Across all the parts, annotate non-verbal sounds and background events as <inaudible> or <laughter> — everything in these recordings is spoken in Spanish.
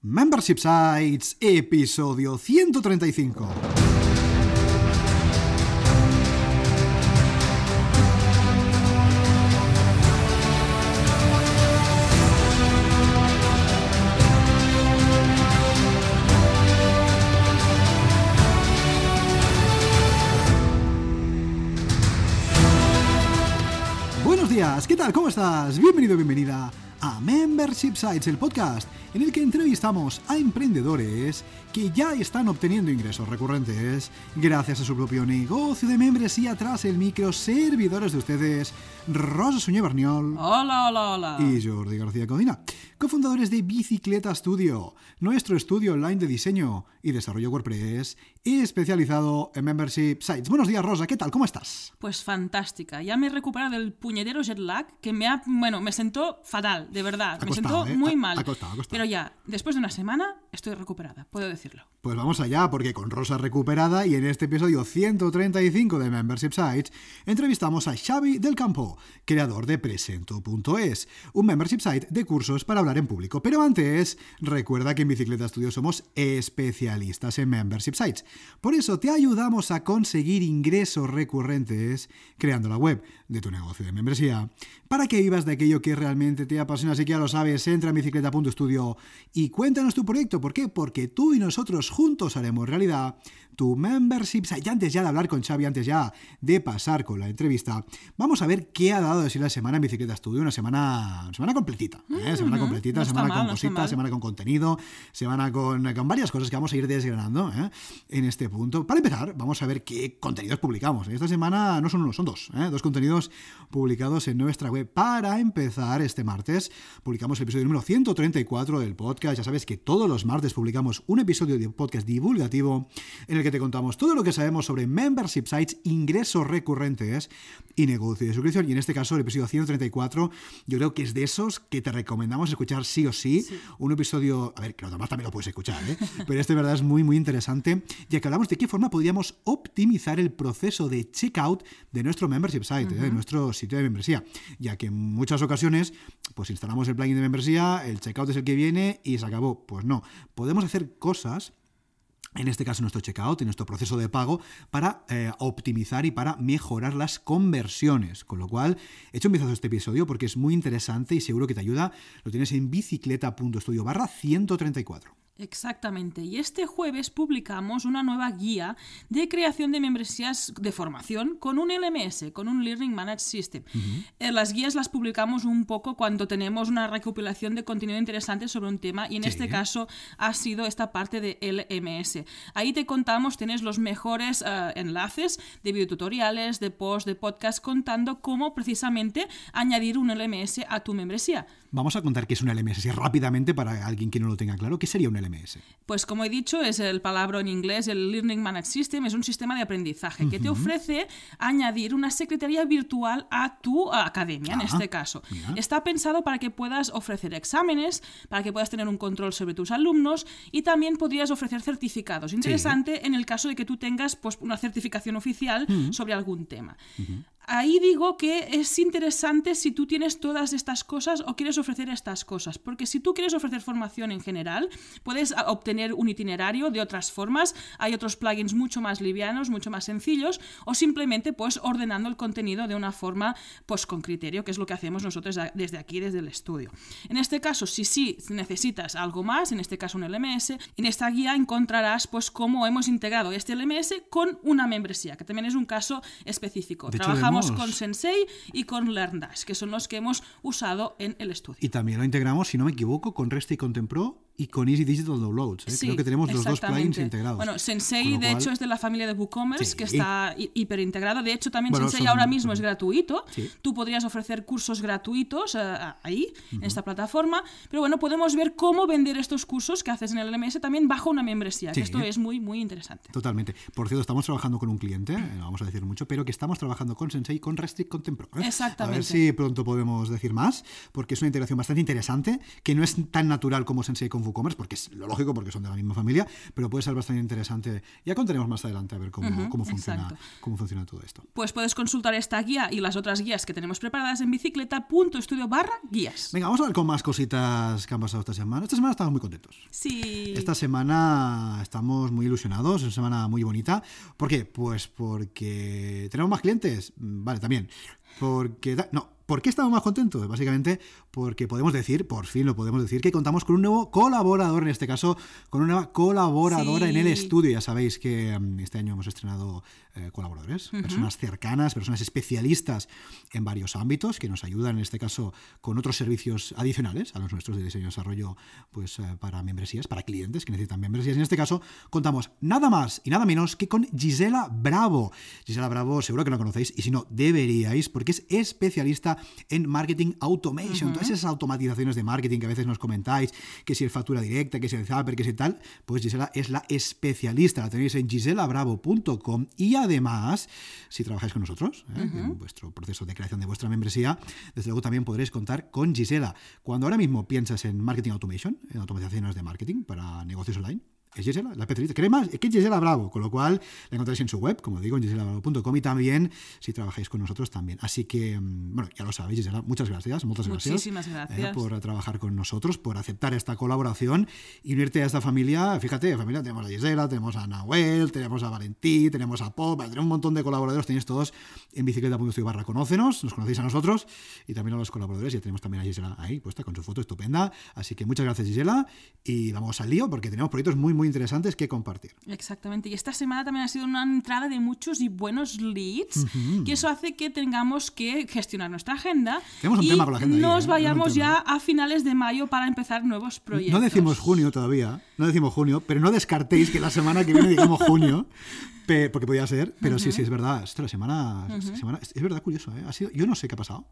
Membership Sites, episodio 135. Buenos días, ¿qué tal? ¿Cómo estás? Bienvenido, bienvenida a Membership Sites, el podcast en el que entrevistamos a emprendedores que ya están obteniendo ingresos recurrentes gracias a su propio negocio de membresía tras el micro servidores de ustedes, Rosa Suñé Barniol. Hola, hola, hola. Y Jordi García Codina, cofundadores de Bicicleta Studio, nuestro estudio online de diseño y desarrollo WordPress especializado en membership sites. Buenos días, Rosa, ¿qué tal? ¿Cómo estás? Pues fantástica. Ya me he recuperado del puñetero jet lag que me ha, bueno, me sentó fatal, de verdad. Me sentó ¿eh? muy mal. ha costado, ha costado. Pero ya, después de una semana, estoy recuperada, puedo decirlo. Pues vamos allá, porque con Rosa recuperada y en este episodio 135 de Membership Sites, entrevistamos a Xavi del Campo, creador de Presento.es, un membership site de cursos para hablar en público. Pero antes, recuerda que en Bicicleta Studio somos especialistas en membership sites. Por eso te ayudamos a conseguir ingresos recurrentes creando la web de tu negocio de membresía para que vivas de aquello que realmente te apasiona. Así que ya lo sabes, entra en bicicleta.studio y cuéntanos tu proyecto. ¿Por qué? Porque tú y nosotros juntos haremos realidad tu membership. Y antes ya de hablar con Xavi, antes ya de pasar con la entrevista, vamos a ver qué ha dado de sí la semana en Bicicleta Studio. Una semana, semana completita. ¿eh? Semana completita, no semana mal, con cositas, semana con contenido, semana con, con varias cosas que vamos a ir desgranando ¿eh? en este punto. Para empezar, vamos a ver qué contenidos publicamos. Esta semana no son uno, son dos. ¿eh? Dos contenidos publicados en nuestra web. Para empezar, este martes publicamos el episodio número 134 del podcast. Ya sabes que todos los martes publicamos un episodio de podcast divulgativo en el que te contamos todo lo que sabemos sobre membership sites, ingresos recurrentes y negocio de suscripción. Y en este caso, el episodio 134, yo creo que es de esos que te recomendamos escuchar sí o sí. Un episodio, a ver, que los demás también lo puedes escuchar, ¿eh? <laughs> pero este, de verdad, es muy, muy interesante, ya que hablamos de qué forma podríamos optimizar el proceso de checkout de nuestro membership site, ¿eh? de nuestro sitio de membresía, ya que en muchas ocasiones, pues instalamos el plugin de membresía, el checkout es el que viene y se acabó. Pues no, podemos hacer cosas en este caso nuestro checkout, en nuestro proceso de pago, para eh, optimizar y para mejorar las conversiones. Con lo cual, he hecho un vistazo a este episodio porque es muy interesante y seguro que te ayuda. Lo tienes en bicicleta.studio barra 134. Exactamente. Y este jueves publicamos una nueva guía de creación de membresías de formación con un LMS, con un Learning Managed System. Eh, Las guías las publicamos un poco cuando tenemos una recopilación de contenido interesante sobre un tema y en Sí. este caso ha sido esta parte de LMS. Ahí te contamos, tienes los mejores eh, enlaces de videotutoriales, de posts, de podcast contando cómo precisamente añadir un LMS a tu membresía. Vamos a contar qué es un LMS así rápidamente para alguien que no lo tenga claro. ¿Qué sería un LMS? Pues como he dicho, es el palabra en inglés, el Learning Managed System, es un sistema de aprendizaje que te ofrece añadir una secretaría virtual a tu academia, en Ah, este caso. mira. Está pensado para que puedas ofrecer exámenes, para que puedas tener un control sobre tus alumnos y también podrías ofrecer certificados. Interesante en el caso de que tú tengas pues, una certificación oficial sobre algún tema. Ahí digo que es interesante si tú tienes todas estas cosas o quieres ofrecer estas cosas, porque si tú quieres ofrecer formación en general, puedes obtener un itinerario de otras formas, hay otros plugins mucho más livianos, mucho más sencillos, o simplemente pues ordenando el contenido de una forma pues con criterio, que es lo que hacemos nosotros desde aquí, desde el estudio. En este caso, si sí necesitas algo más, en este caso un LMS, en esta guía encontrarás pues cómo hemos integrado este LMS con una membresía, que también es un caso específico. De Trabajamos con Sensei y con LearnDash, que son los que hemos usado en el estudio. Y también lo integramos, si no me equivoco, con REST y Contempro y con Easy Digital Downloads. ¿eh? Sí, Creo que tenemos los dos plugins integrados. Bueno, Sensei, lo de cual- hecho, es de la familia de WooCommerce, Sí. que está hi- hiper integrado. De hecho, también Bueno, Sensei son- ahora mismo es gratuito. Sí. Tú podrías ofrecer cursos gratuitos eh, ahí, en esta plataforma. Pero bueno, podemos ver cómo vender estos cursos que haces en el LMS también bajo una membresía, Sí. que esto es muy, muy interesante. Totalmente. Por cierto, estamos trabajando con un cliente, eh, no vamos a decir mucho, pero que estamos trabajando con Sensei, con Restrict Contempro. ¿eh? Exactamente. A ver si pronto podemos decir más, porque es una integración bastante interesante, que no es tan natural como Sensei con WooCommerce, porque es lo lógico, porque son de la misma familia, pero puede ser bastante interesante. Ya contaremos más adelante a ver cómo, cómo, funciona, cómo funciona todo esto. Pues puedes consultar esta guía y las otras guías que tenemos preparadas en bicicleta.studio barra guías. Venga, vamos a ver con más cositas que han pasado esta semana. Esta semana estamos muy contentos. Sí. Esta semana estamos muy ilusionados, es una semana muy bonita. ¿Por qué? Pues porque tenemos más clientes. Vale, también. Porque... No, ¿Por qué estamos más contentos? Básicamente porque podemos decir, por fin lo podemos decir, que contamos con un nuevo colaborador, en este caso, con una nueva colaboradora en el estudio. Ya sabéis que mm, este año hemos estrenado eh, colaboradores, personas cercanas, personas especialistas en varios ámbitos que nos ayudan, en este caso, con otros servicios adicionales a los nuestros de diseño y desarrollo pues, eh, para membresías, para clientes que necesitan membresías. En este caso, contamos nada más y nada menos que con Gisela Bravo. Gisela Bravo, seguro que la conocéis y si no, deberíais, porque es especialista en marketing automation. Todas esas automatizaciones de marketing que a veces nos comentáis, que si el factura directa, que si el Zapper, que si tal, pues Gisela es la especialista. La tenéis en giselabravo.com y además, si trabajáis con nosotros, ¿eh? en vuestro proceso de creación de vuestra membresía, desde luego también podréis contar con Gisela. Cuando ahora mismo piensas en marketing automation, en automatizaciones de marketing para negocios online, es Gisela, la especialista. Crema, es que es Gisela Bravo, con lo cual la encontráis en su web, como digo, en giselabravo.com y también si trabajáis con nosotros también. Así que, mm, bueno, ya lo sabéis, Gisela, muchas gracias, muchas gracias, Muchísimas eh, gracias. por trabajar con nosotros, por aceptar esta colaboración y unirte a esta familia. Fíjate, familia, tenemos a Gisela, tenemos a Nahuel, tenemos a Valentí, tenemos a Pop, tenemos un montón de colaboradores, tenéis todos en bicicleta.estudio barra conócenos, nos conocéis a nosotros y también a los colaboradores, y tenemos también a Gisela ahí puesta con su foto estupenda. Así que muchas gracias, Gisela, y vamos al lío porque tenemos proyectos muy, muy interesantes que compartir. Exactamente. Y esta semana también ha sido una entrada de muchos y buenos leads, que eso hace que tengamos que gestionar nuestra agenda. Tenemos un y tema con la agenda ahí, Nos ¿eh? vayamos ya a finales de mayo para empezar nuevos proyectos. No decimos junio todavía, no decimos junio, pero no descartéis que la semana que viene digamos junio, porque podía ser, pero sí, sí, es verdad. Esto, la semana, es verdad curioso, ¿eh? Ha sido, yo no sé qué ha pasado,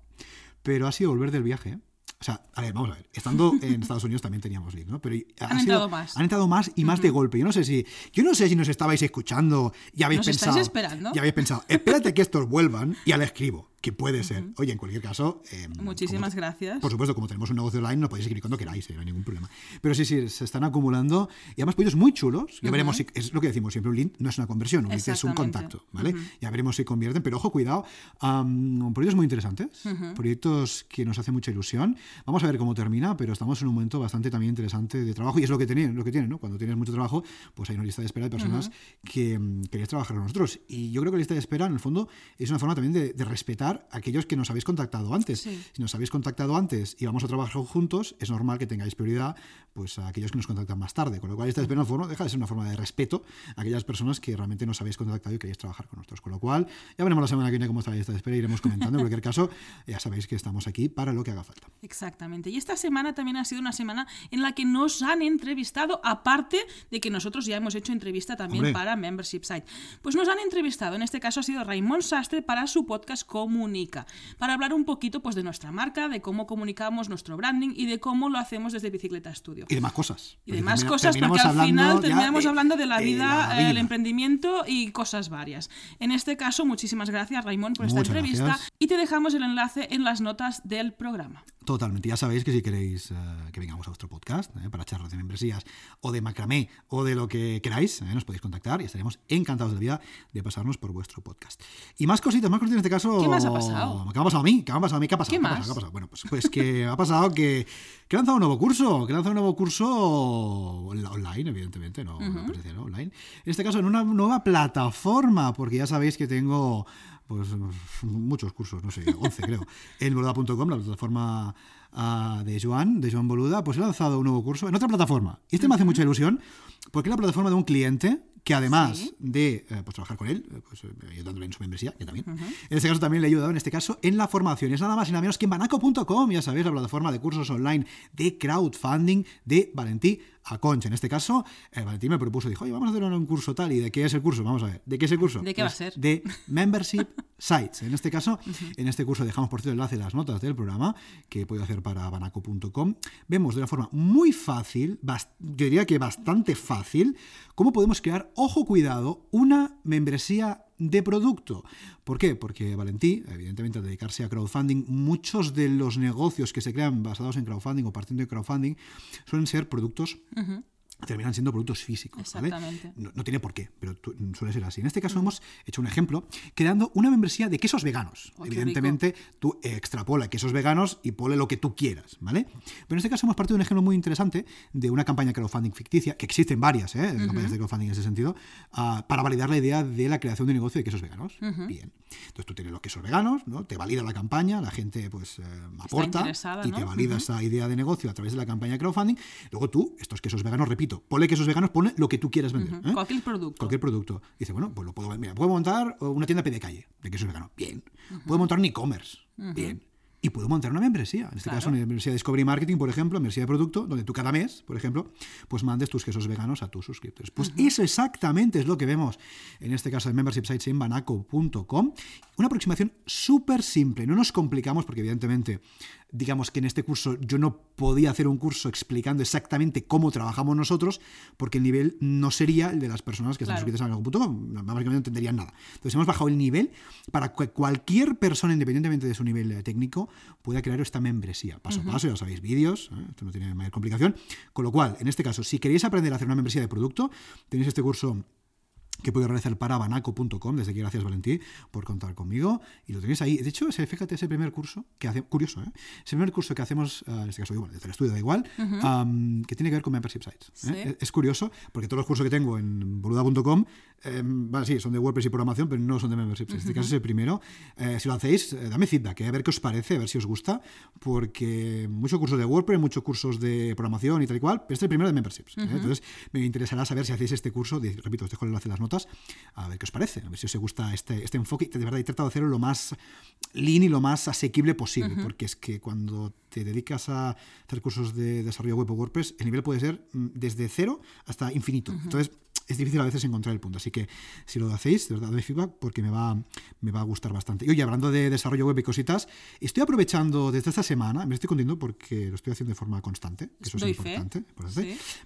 pero ha sido volver del viaje. ¿eh? O sea, a ver, vamos a ver. Estando en Estados Unidos también teníamos lead, ¿no? Pero ha Han sido- entrado más. Han entrado más y más de golpe. Yo no sé si, yo no sé si nos estabais escuchando y habéis ¿Nos estáis pensado. esperando? Y habéis pensado, espérate que estos vuelvan y ya le escribo. Que puede ser. Oye, en cualquier caso. eh, Muchísimas como- gracias. Por supuesto, como tenemos un negocio online, nos podéis escribir cuando queráis, eh, no hay ningún problema. Pero sí, sí, se están acumulando y además proyectos muy chulos. Ya veremos si. Es lo que decimos siempre: un link no es una conversión, un link es un contacto, ¿vale? Ya veremos si convierten, pero ojo, cuidado. am, proyectos muy interesantes, proyectos que nos hacen mucha ilusión. Vamos a ver cómo termina, pero estamos en un momento bastante también interesante de trabajo y es lo que tiene, lo que tiene, ¿no? Cuando tienes mucho trabajo, pues hay una lista de espera de personas que mm, queréis trabajar con nosotros. Y yo creo que la lista de espera, en el fondo, es una forma también de, de respetar a aquellos que nos habéis contactado antes. Sí. Si nos habéis contactado antes y vamos a trabajar juntos, es normal que tengáis prioridad pues, a aquellos que nos contactan más tarde. Con lo cual, esta espera, en el fondo, deja de ser una forma de respeto a aquellas personas que realmente nos habéis contactado y queréis trabajar con nosotros. Con lo cual, ya veremos la semana que viene cómo está la lista de espera y iremos comentando. En cualquier caso, ya sabéis que estamos aquí para lo que haga falta. Exactamente. Y esta semana también ha sido una semana en la que nos han entrevistado, aparte de que nosotros ya hemos hecho entrevista también Hombre. para Membership Site. Pues nos han entrevistado, en este caso ha sido Raymond Sastre para su podcast Comunica, para hablar un poquito pues, de nuestra marca, de cómo comunicamos nuestro branding y de cómo lo hacemos desde Bicicleta Studio. Y demás cosas. Y demás termina- cosas, porque al final ya terminamos hablando de la vida, la eh, el emprendimiento y cosas varias. En este caso, muchísimas gracias, Raymond, por esta Muchas entrevista. gracias. Y te dejamos el enlace en las notas del programa. Totalmente. Ya sabéis que si queréis eh, que vengamos a vuestro podcast eh, para charlas de membresías o de macramé o de lo que queráis, eh, nos podéis contactar y estaremos encantados de la vida de pasarnos por vuestro podcast. Y más cositas, más cositas en este caso. ¿Qué más ha pasado? ¿Qué me ha pasado a mí? ¿Qué me ha pasado a mí? ¿Qué ha pasado? ¿Qué más? pasado? ¿Qué ha pasado? Bueno, pues, pues que ha pasado que, que he lanzado un nuevo curso, que he lanzado un nuevo curso on- online, evidentemente, no, no presencial, ¿no? online. En este caso, en una nueva plataforma, porque ya sabéis que tengo pues muchos cursos, no sé, 11 creo, <laughs> en boluda.com, la plataforma ah, de Joan, de Joan Boluda, pues he lanzado un nuevo curso en otra plataforma. Y este me hace mucha ilusión porque es la plataforma de un cliente que además Sí. de eh, pues, trabajar con él, eh, pues, eh, ayudándole en su membresía, que también, en este caso también le he ayudado, en este caso, en la formación. Es nada más y nada menos que en banaco.com, ya sabéis, la plataforma de cursos online de crowdfunding de Valentí Aconcha. En este caso, eh, Valentí me propuso, dijo, oye, vamos a hacer un curso tal, ¿y de qué es el curso? Vamos a ver, ¿de qué es el curso? ¿De qué va a Pues ser? De Membership <laughs> Sites. En este caso, en este curso dejamos por cierto el enlace en las notas del programa que he podido hacer para banaco.com. Vemos de una forma muy fácil, yo diría que bastante fácil, cómo podemos crear, ojo cuidado, una membresía de producto. ¿Por qué? Porque Valentí, evidentemente, al dedicarse a crowdfunding, muchos de los negocios que se crean basados en crowdfunding o partiendo de crowdfunding suelen ser productos terminan siendo productos físicos. ¿vale? No, no, tiene por qué, pero suele ser así. En este caso hemos hecho un ejemplo creando una membresía de quesos veganos. Oh, Evidentemente, tú extrapola quesos veganos y pone lo que tú quieras, ¿vale? Pero en este caso hemos partido de un ejemplo muy interesante de una campaña crowdfunding ficticia, que existen varias ¿eh? campañas de crowdfunding en ese sentido, uh, para validar la idea de la creación de un negocio de quesos veganos. Bien. Entonces tú tienes los quesos veganos, ¿no? Te valida la campaña, la gente pues eh, aporta y te valida esa idea de negocio a través de la campaña de crowdfunding. Luego tú, estos quesos veganos, repito, Ponle quesos veganos, ponle lo que tú quieras vender. ¿eh? Cualquier producto. Cualquier producto. dice, bueno, pues lo puedo, mira, puedo montar una tienda de calle de quesos veganos. Bien. Puedo montar un e-commerce. Bien y puedo montar una membresía. En este caso, una membresía de Discovery Marketing, por ejemplo, membresía de producto, donde tú cada mes, por ejemplo, pues mandes tus quesos veganos a tus suscriptores. Pues eso exactamente es lo que vemos en este caso de Membership Sites en banaco.com. Una aproximación súper simple. No nos complicamos porque, evidentemente, digamos que en este curso yo no podía hacer un curso explicando exactamente cómo trabajamos nosotros, porque el nivel no sería el de las personas que están suscritas a banaco.com. Básicamente no entenderían nada. Entonces hemos bajado el nivel para que cualquier persona, independientemente de su nivel eh, técnico, pueda crear esta membresía. Paso a paso, ya sabéis, vídeos, ¿eh? esto no tiene mayor complicación. Con lo cual, en este caso, si queréis aprender a hacer una membresía de producto, tenéis este curso que puedo agradecer para banaco.com. Desde aquí, gracias Valentí por contar conmigo. Y lo tenéis ahí. De hecho, fíjate, ese primer curso que hace, curioso, ¿eh? Ese primer curso que hacemos, eh, en este caso, igual, desde el estudio da igual, que tiene que ver con membership sites. ¿eh? Es, curioso, porque todos los cursos que tengo en boluda.com, em, sí, son de WordPress y programación, pero no son de membership sites. En este caso es el primero. Eh, si lo hacéis, dame feedback, a ver qué os parece, a ver si os gusta, porque muchos cursos de WordPress, muchos cursos de programación y tal y cual, pero este es el primero de memberships. Entonces, me interesará saber si hacéis este curso, repito, os dejo el enlace en las notas a ver qué os parece, a ver si os gusta este, este enfoque. De verdad, he tratado de hacerlo lo más lean y lo más asequible posible, porque es que cuando te dedicas a hacer cursos de desarrollo web o WordPress, el nivel puede ser mm, desde cero hasta infinito. Entonces, es difícil a veces encontrar el punto. Así que si lo hacéis, de verdad, doy feedback porque me va, me va a gustar bastante. Y oye, hablando de desarrollo web y cositas, estoy aprovechando desde esta semana, me estoy contento porque lo estoy haciendo de forma constante, eso es importante.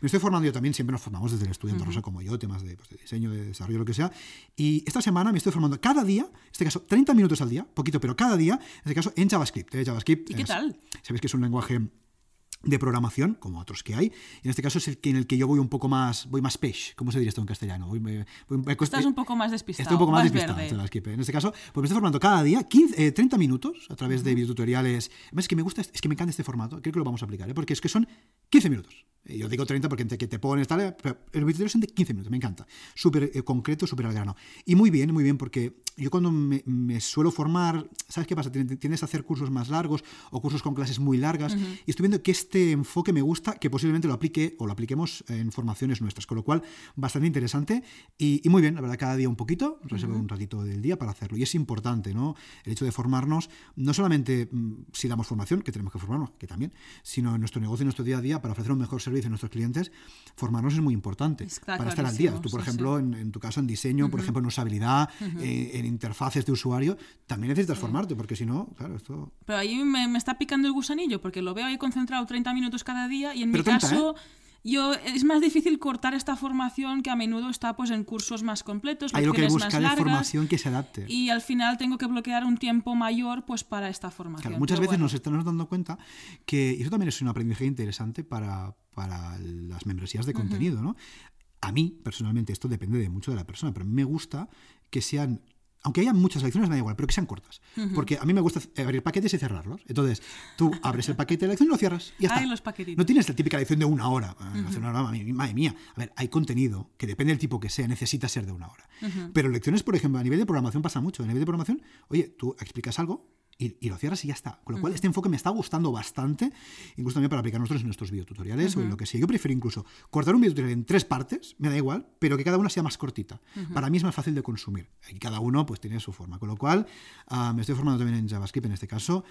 Me estoy formando yo también, siempre nos formamos desde el estudio uh Rosa como yo, temas de, pues, de, diseño, de desarrollo, lo que sea. Y esta semana me estoy formando cada día, en este caso 30 minutos al día, poquito, pero cada día, en este caso en JavaScript. ¿eh? JavaScript ¿Y qué tal? Sabéis que es un lenguaje de programación, como otros que hay. En este caso es el que, en el que yo voy un poco más, voy más page, ¿cómo se diría esto en castellano? Voy, Estás un poco más despistado. Estoy un poco más, despistado. En este caso, pues me estoy formando cada día 15, 30 eh, minutos a través de videotutoriales. Es que me gusta, es que me encanta este formato, creo que lo vamos a aplicar, ¿eh? porque es que son 15 minutos. Eh, yo digo 30 porque que te pones tal, pero el video son de 15 minutos, me encanta. Súper concreto, súper al grano. Y muy bien, muy bien, porque yo cuando me, suelo formar, ¿sabes qué pasa? Tienes que hacer cursos más largos o cursos con clases muy largas, y estoy viendo que este enfoque me gusta, que posiblemente lo aplique o lo apliquemos en formaciones nuestras, con lo cual bastante interesante y, muy bien, la verdad, cada día un poquito, reservo un ratito del día para hacerlo. Y es importante, ¿no? El hecho de formarnos, no solamente mm, si damos formación, que tenemos que formarnos, que también, sino en nuestro negocio, en nuestro día a día, para ofrecer un mejor servicio a nuestros clientes, formarnos es muy importante para estar al día. Tú, por ejemplo, En, tu caso en diseño, por ejemplo, en usabilidad, eh, en interfaces de usuario, también necesitas formarte, porque si no, claro, esto... Pero ahí me, me, está picando el gusanillo, porque lo veo ahí concentrado 30 minutos cada día y en mi caso... ¿eh? Yo, es más difícil cortar esta formación que a menudo está pues en cursos más completos, Hay lo que buscar es formación que se adapte. Y al final tengo que bloquear un tiempo mayor pues para esta formación. muchas veces nos estamos dando cuenta que eso también es un aprendizaje interesante para, para las membresías de contenido, ¿no? A mí, personalmente, esto depende de mucho de la persona, pero me gusta que sean aunque haya muchas lecciones, me da igual, pero que sean cortas. Porque a mí me gusta abrir paquetes y cerrarlos. Entonces, tú abres el paquete de lección y lo cierras. Y ya está. los no tienes la típica lección de una hora. madre mía. A ver, hay contenido que depende del tipo que sea, necesita ser de una hora. Pero lecciones, por ejemplo, a nivel de programación pasa mucho. A nivel de programación, oye, tú explicas algo, y, lo cierras y ya está. Con lo cual, este enfoque me está gustando bastante, incluso también para aplicar nosotros en nuestros videotutoriales o en lo que sea. Yo prefiero incluso cortar un videotutorial en tres partes, me da igual, pero que cada una sea más cortita. Para mí es más fácil de consumir. Y cada uno pues tiene su forma. Con lo cual, me estoy formando también en JavaScript en este caso.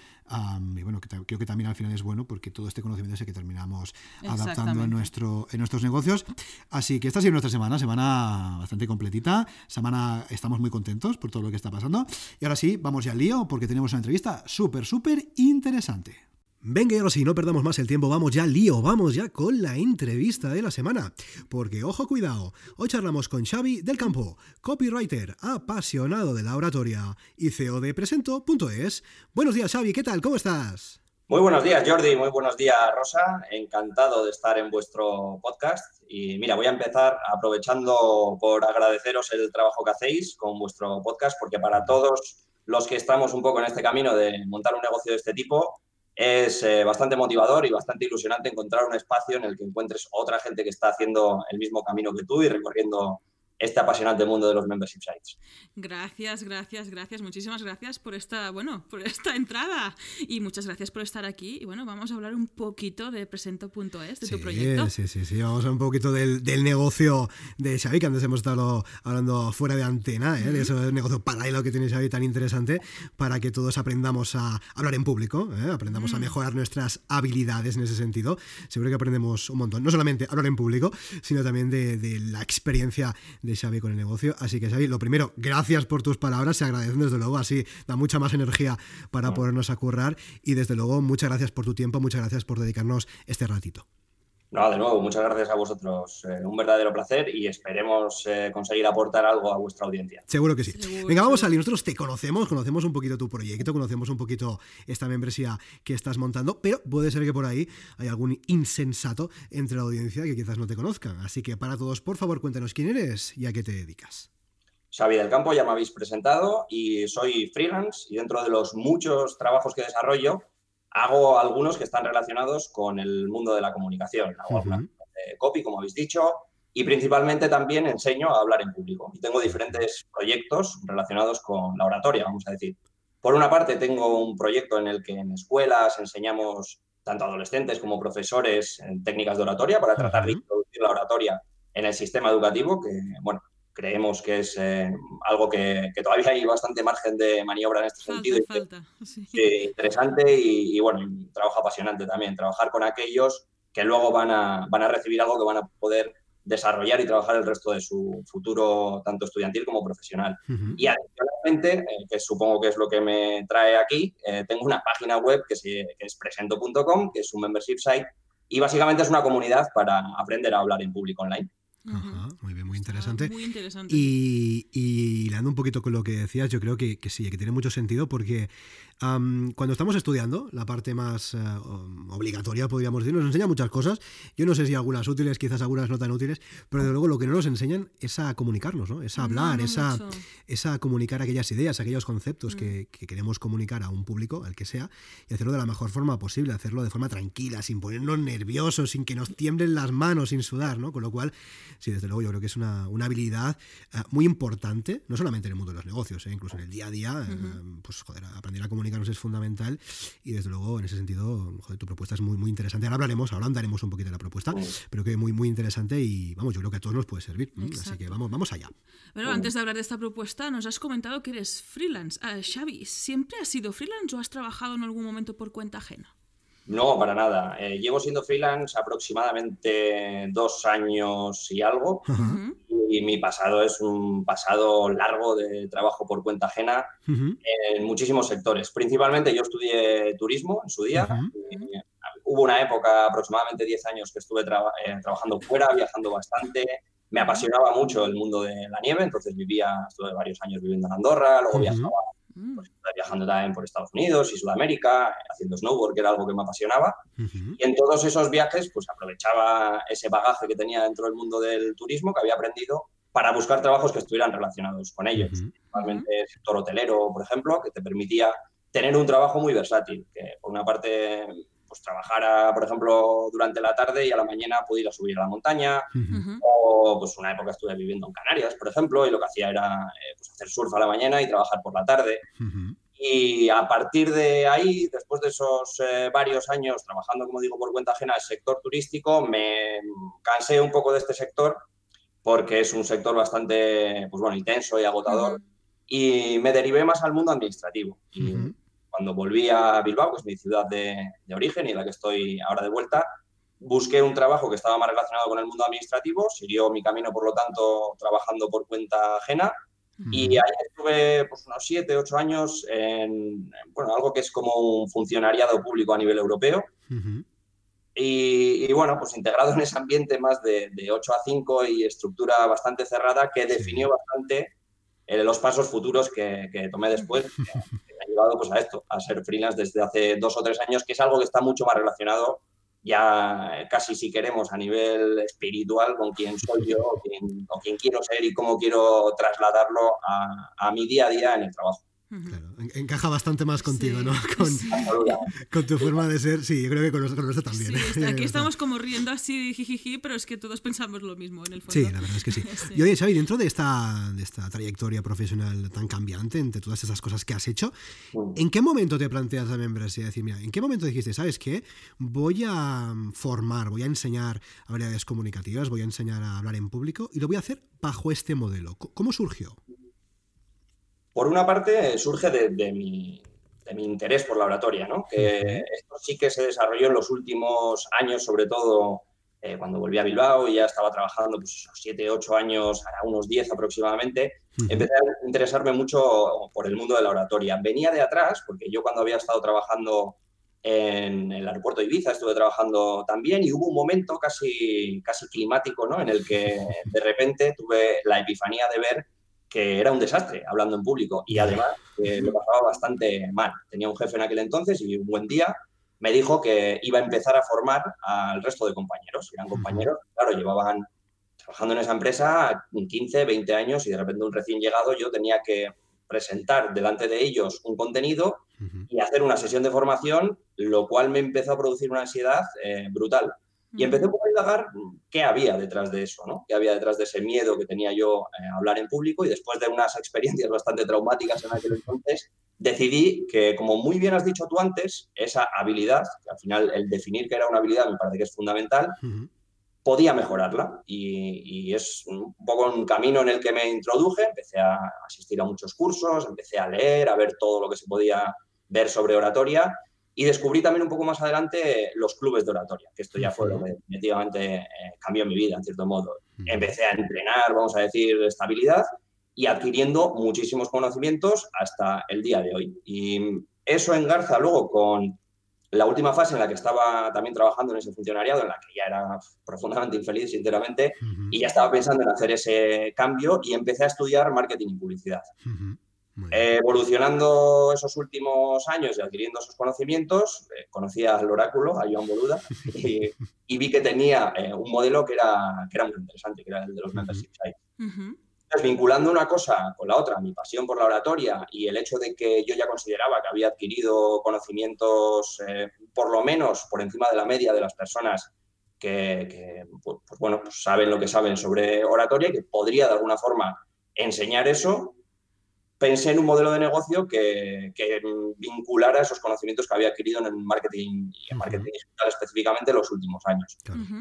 y bueno, creo que también al final es bueno porque todo este conocimiento es el que terminamos adaptando en, nuestro, en nuestros negocios. Así que esta ha sido nuestra semana, semana bastante completita. Semana, estamos muy contentos por todo lo que está pasando. Y ahora sí, vamos ya al lío porque tenemos una entrevista súper, súper interesante. Venga, y ahora sí, no perdamos más el tiempo, vamos ya lío, vamos ya con la entrevista de la semana. Porque, ojo, cuidado, hoy charlamos con Xavi del Campo, copywriter, apasionado de la oratoria y CEO de Presento.es. Buenos días, Xavi, ¿qué tal? ¿Cómo estás? Muy buenos días, Jordi, muy buenos días, Rosa. Encantado de estar en vuestro podcast. Y mira, voy a empezar aprovechando por agradeceros el trabajo que hacéis con vuestro podcast, porque para todos los que estamos un poco en este camino de montar un negocio de este tipo, es eh, bastante motivador y bastante ilusionante encontrar un espacio en el que encuentres otra gente que está haciendo el mismo camino que tú y recorriendo este apasionante mundo de los membership sites. Gracias, gracias, gracias, muchísimas gracias por esta, bueno, por esta entrada y muchas gracias por estar aquí. Y bueno, vamos a hablar un poquito de presento.es, de tu proyecto. Sí, sí, sí, vamos a hablar un poquito del, negocio de Xavi, que antes hemos estado hablando fuera de antena, ¿eh? de ese negocio paralelo que tiene Xavi tan interesante, para que todos aprendamos a hablar en público, ¿eh? aprendamos a mm. mejorar nuestras habilidades en ese sentido. Seguro que aprendemos un montón, no solamente hablar en público, sino también de, de la experiencia de de Xavi con el negocio. Así que Xavi, lo primero, gracias por tus palabras, se agradecen desde luego, así da mucha más energía para podernos acurrar y desde luego muchas gracias por tu tiempo, muchas gracias por dedicarnos este ratito. No, de nuevo, muchas gracias a vosotros. Eh, un verdadero placer y esperemos eh, conseguir aportar algo a vuestra audiencia. Seguro que sí. Venga, vamos a salir. Nosotros te conocemos, conocemos un poquito tu proyecto, conocemos un poquito esta membresía que estás montando, pero puede ser que por ahí hay algún insensato entre la audiencia que quizás no te conozcan. Así que para todos, por favor, cuéntanos quién eres y a qué te dedicas. Xavi del Campo, ya me habéis presentado y soy freelance y dentro de los muchos trabajos que desarrollo, Hago algunos que están relacionados con el mundo de la comunicación. Hago de copy, como habéis dicho, y principalmente también enseño a hablar en público. Y tengo diferentes proyectos relacionados con la oratoria, vamos a decir. Por una parte, tengo un proyecto en el que en escuelas enseñamos tanto adolescentes como profesores en técnicas de oratoria para tratar de introducir la oratoria en el sistema educativo, que, bueno, creemos que es eh, algo que, todavía hay bastante margen de maniobra en este sentido. Falta, interesante y, bueno, un trabajo apasionante también, trabajar con aquellos que luego van a, van a recibir algo que van a poder desarrollar y trabajar el resto de su futuro, tanto estudiantil como profesional. Y adicionalmente, eh, que supongo que es lo que me trae aquí, eh, tengo una página web que, que es presento.com, que es un membership site, y básicamente es una comunidad para aprender a hablar en público online. Ajá, muy bien, muy interesante. muy interesante. Y, y un poquito con lo que decías, yo creo que, que sí, que tiene mucho sentido porque cuando estamos estudiando, la parte más eh, obligatoria, podríamos decir, nos enseña muchas cosas. Yo no sé si algunas útiles, quizás algunas no tan útiles, pero desde luego lo que no nos enseñan es a comunicarnos, ¿no? Es a hablar, es, a, comunicar aquellas ideas, aquellos conceptos que, mm. que, queremos comunicar a un público, al que sea, y hacerlo de la mejor forma posible, hacerlo de forma tranquila, sin ponernos nerviosos, sin que nos tiemblen las manos, sin sudar, ¿no? Con lo cual, sí, desde luego yo creo que es una, una habilidad eh, muy importante, no solamente en el mundo de los negocios, ¿eh? incluso en el día a día, pues joder, aprender a comunicar es fundamental y desde luego en ese sentido, joder, tu propuesta es muy, muy interesante. Ahora hablaremos, ahora andaremos un poquito de la propuesta, pero que muy, muy interesante y vamos, yo creo que a todos nos puede servir. Así que vamos, vamos allá. Pero antes de hablar de esta propuesta, nos has comentado que eres freelance. Uh, Xavi, ¿siempre has sido freelance o has trabajado en algún momento por cuenta ajena? No, para nada. Eh, llevo siendo freelance aproximadamente dos años y algo. Y mi pasado es un pasado largo de trabajo por cuenta ajena en muchísimos sectores. Principalmente yo estudié turismo en su día. Eh, hubo una época, aproximadamente 10 años, que estuve eh, trabajando fuera, viajando bastante. Me apasionaba mucho el mundo de la nieve, entonces vivía, estuve varios años viviendo en Andorra, luego viajaba Mm. Pues, viajando también por Estados Unidos y Sudamérica, haciendo snowboard, que era algo que me apasionaba. Y en todos esos viajes, pues aprovechaba ese bagaje que tenía dentro del mundo del turismo, que había aprendido, para buscar trabajos que estuvieran relacionados con ellos. Principalmente el sector hotelero, por ejemplo, que te permitía tener un trabajo muy versátil, que por una parte pues trabajara, por ejemplo, durante la tarde y a la mañana pudiera subir a la montaña. O pues una época estuve viviendo en Canarias, por ejemplo, y lo que hacía era eh, pues, hacer surf a la mañana y trabajar por la tarde. Y a partir de ahí, después de esos eh, varios años trabajando, como digo, por cuenta ajena al sector turístico, me cansé un poco de este sector porque es un sector bastante pues, bueno, intenso y agotador. Y me derivé más al mundo administrativo cuando volví a Bilbao, que es mi ciudad de, origen y en la que estoy ahora de vuelta, busqué un trabajo que estaba más relacionado con el mundo administrativo, siguió mi camino, por lo tanto, trabajando por cuenta ajena. Y ahí estuve pues, unos siete, ocho años en bueno, algo que es como un funcionariado público a nivel europeo. y, bueno, pues integrado en ese ambiente más de, de 8 a 5 y estructura bastante cerrada que definió bastante eh, los pasos futuros que, tomé después, que, <laughs> llevado pues, a esto, a ser freelance desde hace dos o tres años, que es algo que está mucho más relacionado ya casi si queremos a nivel espiritual con quién soy yo o quién, quiero ser y cómo quiero trasladarlo a, mi día a día en el trabajo. Claro, encaja bastante más contigo, ¿no? <laughs> Con, tu forma de ser, sí, yo creo que con nosotros también. Sí, aquí <laughs> estamos como riendo así, jijiji, pero es que todos pensamos lo mismo en el fondo. Sí, la verdad es que sí. <laughs> Y oye, Xavi, dentro de esta, de esta trayectoria profesional tan cambiante, entre todas esas cosas que has hecho, ¿en qué momento te planteas la membresía? Decir, mira, ¿en qué momento dijiste, sabes qué? Voy a formar, voy a enseñar habilidades comunicativas, voy a enseñar a hablar en público y lo voy a hacer bajo este modelo. ¿Cómo surgió? Por una parte, surge de, mi, interés por la oratoria, ¿no? que esto sí que se desarrolló en los últimos años, sobre todo eh, cuando volví a Bilbao y ya estaba trabajando pues, siete, ocho años, ahora unos diez aproximadamente, empecé a interesarme mucho por el mundo de la oratoria. Venía de atrás, porque yo cuando había estado trabajando en el aeropuerto de Ibiza estuve trabajando también y hubo un momento casi, casi climático ¿no? en el que de repente tuve la epifanía de ver que era un desastre hablando en público y además eh, lo pasaba bastante mal. Tenía un jefe en aquel entonces y un buen día me dijo que iba a empezar a formar al resto de compañeros. Eran compañeros, claro, llevaban trabajando en esa empresa 15, 20 años y de repente un recién llegado yo tenía que presentar delante de ellos un contenido y hacer una sesión de formación, lo cual me empezó a producir una ansiedad eh, brutal. Y empecé a indagar qué había detrás de eso, ¿no? qué había detrás de ese miedo que tenía yo a hablar en público. Y después de unas experiencias bastante traumáticas en aquel entonces, decidí que, como muy bien has dicho tú antes, esa habilidad, que al final el definir que era una habilidad me parece que es fundamental, podía mejorarla. Y, y, es un poco un camino en el que me introduje, empecé a asistir a muchos cursos, empecé a leer, a ver todo lo que se podía ver sobre oratoria y descubrí también un poco más adelante los clubes de oratoria, que esto ya fue lo que definitivamente eh, cambió mi vida, en cierto modo. Empecé a entrenar, vamos a decir, estabilidad y adquiriendo muchísimos conocimientos hasta el día de hoy. Y eso engarza luego con la última fase en la que estaba también trabajando en ese funcionariado, en la que ya era profundamente infeliz, sinceramente, y ya estaba pensando en hacer ese cambio y empecé a estudiar marketing y publicidad. Eh, evolucionando esos últimos años y adquiriendo esos conocimientos, eh, conocí al oráculo, a Joan Boluda, <laughs> y, vi que tenía eh, un modelo que era, que era muy interesante, que era el de los sites. Entonces, vinculando una cosa con la otra, mi pasión por la oratoria y el hecho de que yo ya consideraba que había adquirido conocimientos, por lo menos por encima de la media de las personas que, pues, pues, bueno, pues saben lo que saben sobre oratoria y que podría de alguna forma enseñar eso, pensé en un modelo de negocio que, vinculara esos conocimientos que había adquirido en el marketing y en marketing digital específicamente en los últimos años.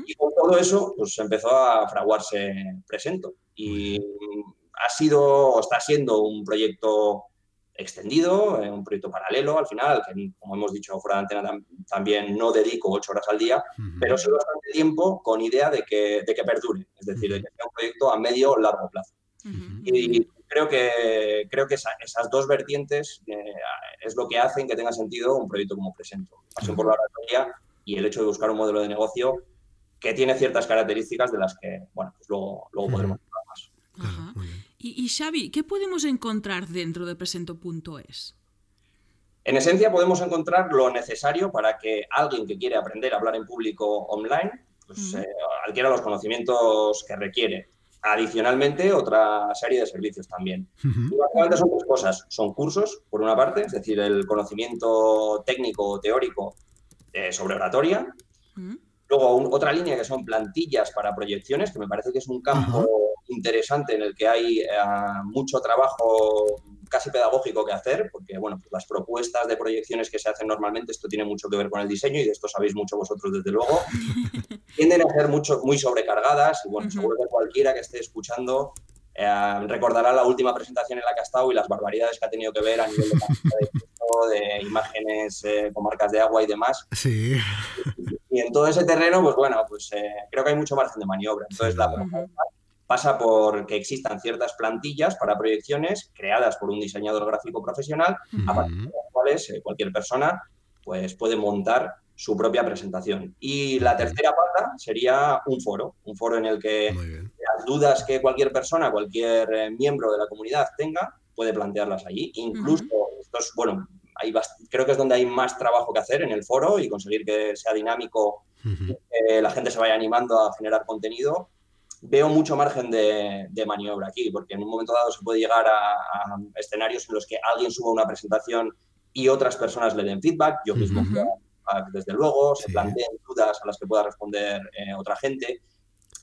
Y con todo eso, pues empezó a fraguarse Presento. Y ha sido, o está siendo un proyecto extendido, eh, un proyecto paralelo al final, que como hemos dicho fuera de antena también no dedico ocho horas al día, pero sí bastante tiempo con idea de que, de que perdure, es decir, de que sea un proyecto a medio o largo plazo. Y creo que, creo que esas dos vertientes eh, es lo que hacen que tenga sentido un proyecto como Presento. Pasión por la oratoria y el hecho de buscar un modelo de negocio que tiene ciertas características de las que, bueno, pues luego, luego podremos hablar más. Y, y, Xavi, ¿qué podemos encontrar dentro de Presento.es? En esencia podemos encontrar lo necesario para que alguien que quiere aprender a hablar en público online pues, eh, adquiera los conocimientos que requiere Adicionalmente, otra serie de servicios también. básicamente son dos cosas. Son cursos, por una parte, es decir, el conocimiento técnico o teórico eh, sobre oratoria. Luego, otra línea que son plantillas para proyecciones, que me parece que es un campo interesante en el que hay eh, mucho trabajo casi pedagógico que hacer, porque bueno, pues las propuestas de proyecciones que se hacen normalmente, esto tiene mucho que ver con el diseño y de esto sabéis mucho vosotros desde luego, <laughs> tienden a ser mucho, muy sobrecargadas y bueno, seguro que cualquiera que esté escuchando eh, recordará la última presentación en la que ha estado y las barbaridades que ha tenido que ver a nivel de, de imágenes eh, con marcas de agua y demás. Sí. Y en todo ese terreno, pues bueno, pues eh, creo que hay mucho margen de maniobra. Entonces, la propuesta pasa por que existan ciertas plantillas para proyecciones creadas por un diseñador gráfico profesional, a partir de las cuales eh, cualquier persona pues, puede montar su propia presentación. Y la tercera pata sería un foro, un foro en el que las dudas que cualquier persona, cualquier eh, miembro de la comunidad tenga, puede plantearlas allí. Incluso, bueno, creo que es donde hay más trabajo que hacer en el foro y conseguir que sea dinámico, que la gente se vaya animando a generar contenido. Veo mucho margen de, maniobra aquí, porque en un momento dado se puede llegar a, escenarios en los que alguien suba una presentación y otras personas le den feedback. Yo mismo desde luego, se planteen dudas a las que pueda responder eh, otra gente.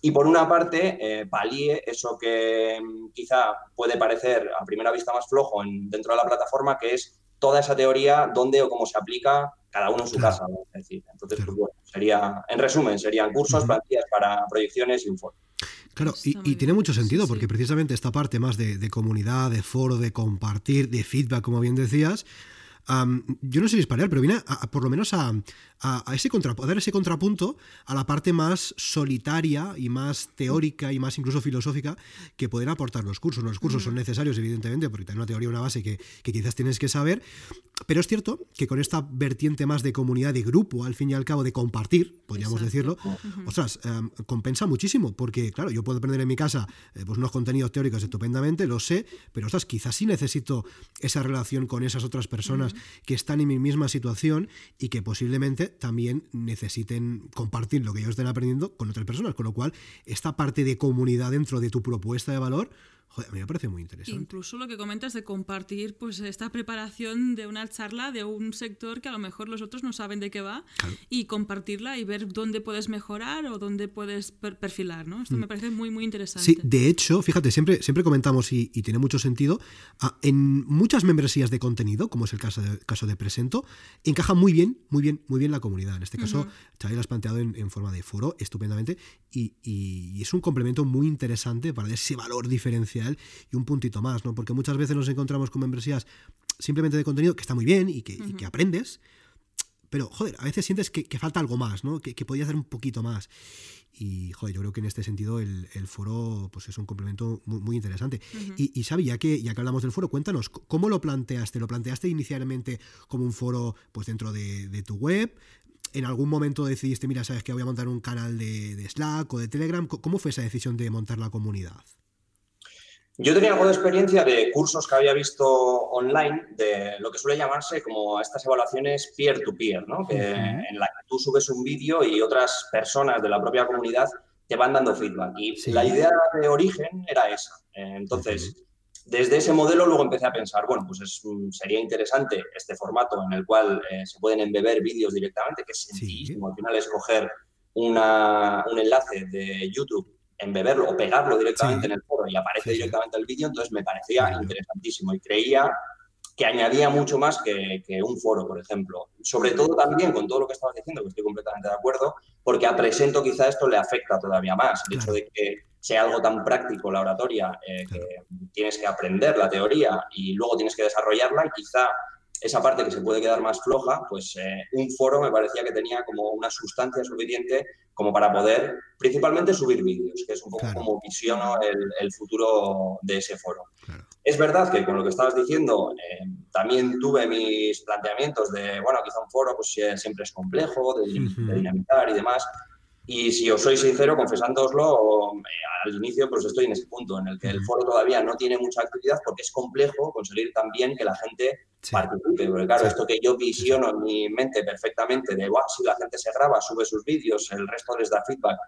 Y por una parte, eh, palíe eso que mm, quizá puede parecer a primera vista más flojo en, dentro de la plataforma, que es toda esa teoría, dónde o cómo se aplica cada uno en su casa. decir. Entonces, pues bueno, sería, en resumen, serían cursos, plantillas para proyecciones y un foro. Claro, y, tiene mucho sentido, porque precisamente esta parte más de, comunidad, de foro, de compartir, de feedback, como bien decías, yo no sé disparar, pero viene por lo menos a, a, ese dar ese contrapunto a la parte más solitaria y más teórica y más incluso filosófica que pueden aportar los cursos. Los cursos son necesarios, evidentemente, porque tienen una teoría, una base que, quizás tienes que saber, pero es cierto que con esta vertiente más de comunidad, de grupo, al fin y al cabo, de compartir, podríamos decirlo, ostras, em, compensa muchísimo, porque claro, yo puedo aprender en mi casa eh, pues unos contenidos teóricos estupendamente, lo sé, pero ostras, quizás sí necesito esa relación con esas otras personas que están en mi misma situación y que posiblemente también necesiten compartir lo que ellos estén aprendiendo con otras personas. Con lo cual, esta parte de comunidad dentro de tu propuesta de valor Joder, a mí me parece muy interesante. Incluso lo que comentas de compartir pues esta preparación de una charla de un sector que a lo mejor los otros no saben de qué va y compartirla y ver dónde puedes mejorar o dónde puedes perfilar, ¿no? Esto mm. me parece muy, muy interesante. Sí, de hecho, fíjate, siempre, siempre comentamos y, tiene mucho sentido, ah, en muchas membresías de contenido, como es el caso de, caso de Presento, encaja muy bien, muy bien, muy bien la comunidad. En este caso, uh lo has planteado en, forma de foro estupendamente y, y es un complemento muy interesante para ese valor diferencial y un puntito más, ¿no? Porque muchas veces nos encontramos con membresías simplemente de contenido que está muy bien y que, aprendes, pero, joder, a veces sientes que, falta algo más, ¿no? Que, que podía hacer un poquito más. Y, joder, yo creo que en este sentido el, foro pues es un complemento muy, interesante. y, y Xavi, ya que, ya que hablamos del foro, cuéntanos, ¿cómo lo planteaste? ¿Lo planteaste inicialmente como un foro pues dentro de, tu web? ¿En algún momento decidiste, mira, sabes que voy a montar un canal de, de Slack o de Telegram? ¿Cómo fue esa decisión de montar la comunidad? Yo tenía algo de experiencia de cursos que había visto online de lo que suele llamarse como estas evaluaciones peer-to-peer, ¿no? en la que tú subes un vídeo y otras personas de la propia comunidad te van dando feedback. Y la idea de origen era esa. Entonces, desde ese modelo luego empecé a pensar, bueno, pues sería interesante este formato en el cual eh, se pueden embeber vídeos directamente, que es sencillísimo. Al final escoger una, un enlace de YouTube embeberlo o pegarlo directamente en el foro y aparece directamente el vídeo, entonces me parecía interesantísimo y creía que añadía mucho más que, un foro, por ejemplo. Sobre todo también con todo lo que estabas diciendo, que estoy completamente de acuerdo, porque a Presento quizá esto le afecta todavía más. El hecho de que sea algo tan práctico la oratoria, eh, que tienes que aprender la teoría y luego tienes que desarrollarla y quizá esa parte que se puede quedar más floja, pues eh, un foro me parecía que tenía como una sustancia suficiente como para poder principalmente subir vídeos, que es un poco como visiono el, futuro de ese foro. Es verdad que con lo que estabas diciendo, eh, también tuve mis planteamientos de, bueno, quizá un foro pues siempre es complejo de, dinamizar y demás, y si os soy sincero, confesándoslo, al inicio pues estoy en ese punto en el que el foro todavía no tiene mucha actividad porque es complejo conseguir también que la gente participe. Porque claro, esto que yo visiono en mi mente perfectamente de, wow, si la gente se graba, sube sus vídeos, el resto les da feedback.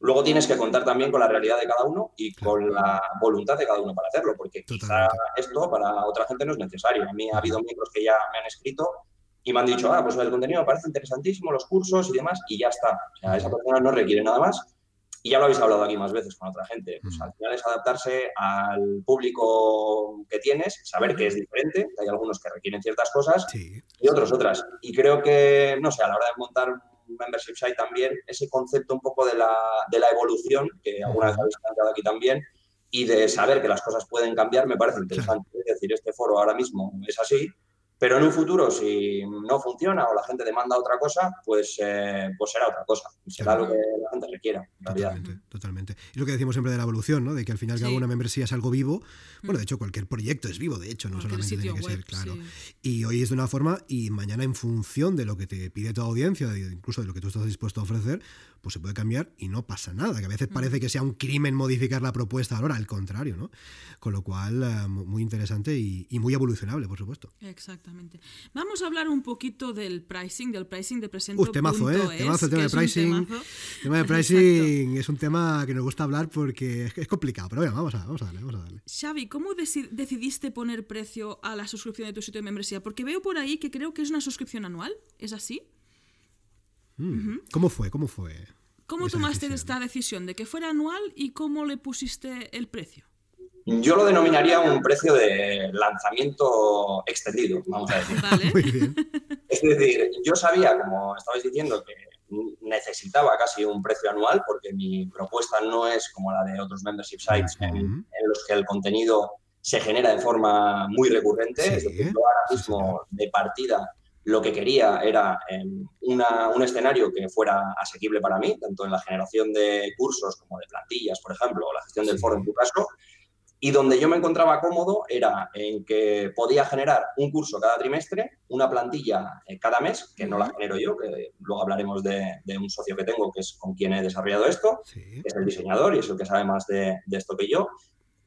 Luego tienes que contar también con la realidad de cada uno y con la voluntad de cada uno para hacerlo, porque quizá esto para otra gente no es necesario. A mí ha habido miembros que ya me han escrito y me han dicho, ah, pues el contenido me parece interesantísimo, los cursos y demás, y ya está. O sea, esa persona no requiere nada más. Y ya lo habéis hablado aquí más veces con otra gente. Pues al final es adaptarse al público que tienes, saber que es diferente, hay algunos que requieren ciertas cosas y otros otras. Y creo que, no sé, a la hora de montar un membership site también, ese concepto un poco de la, de la evolución, que alguna vez habéis planteado aquí también, y de saber que las cosas pueden cambiar, me parece interesante. Es decir, este foro ahora mismo es así, Pero en un futuro, si no funciona o la gente demanda otra cosa, pues, eh, pues será otra cosa. Será lo que la gente requiera. totalmente, totalmente. Y lo que decimos siempre de la evolución, ¿no? De que al final que una membresía es algo vivo. Bueno, de hecho, cualquier proyecto es vivo, de hecho, no solamente tiene que ser, claro. Y hoy es de una forma y mañana en función de lo que te pide tu audiencia, incluso de lo que tú estás dispuesto a ofrecer, pues se puede cambiar y no pasa nada. Que a veces parece que sea un crimen modificar la propuesta ahora, al contrario, ¿no? Con lo cual, eh, muy interesante y, y muy evolucionable, por supuesto. Exacto. Vamos a hablar un poquito del pricing, del pricing de presento. Uh, temazo, ¿eh? Temazo, el tema de pricing. El tema de pricing es un tema que nos gusta hablar porque es, complicado, pero bueno, vamos a, vamos a darle, vamos a darle. Xavi, ¿cómo decidiste poner precio a la suscripción de tu sitio de membresía? Porque veo por ahí que creo que es una suscripción anual, ¿es así? Mm, ¿Cómo fue? ¿Cómo fue? ¿Cómo tomaste esta decisión de que fuera anual y cómo le pusiste el precio? Yo lo denominaría un precio de lanzamiento extendido, vamos a decir. <laughs> Es decir, yo sabía, como estabais diciendo, que necesitaba casi un precio anual porque mi propuesta no es como la de otros membership sites en, los que el contenido se genera de forma muy recurrente. Es decir, yo ahora mismo de partida lo que quería era em, un escenario que fuera asequible para mí, tanto en la generación de cursos como de plantillas, por ejemplo, o la gestión del foro en tu caso, y donde yo me encontraba cómodo era en que podía generar un curso cada trimestre, una plantilla eh, cada mes, que no la genero yo, que luego hablaremos de, un socio que tengo, que es con quien he desarrollado esto, que es el diseñador y es el que sabe más de, esto que yo.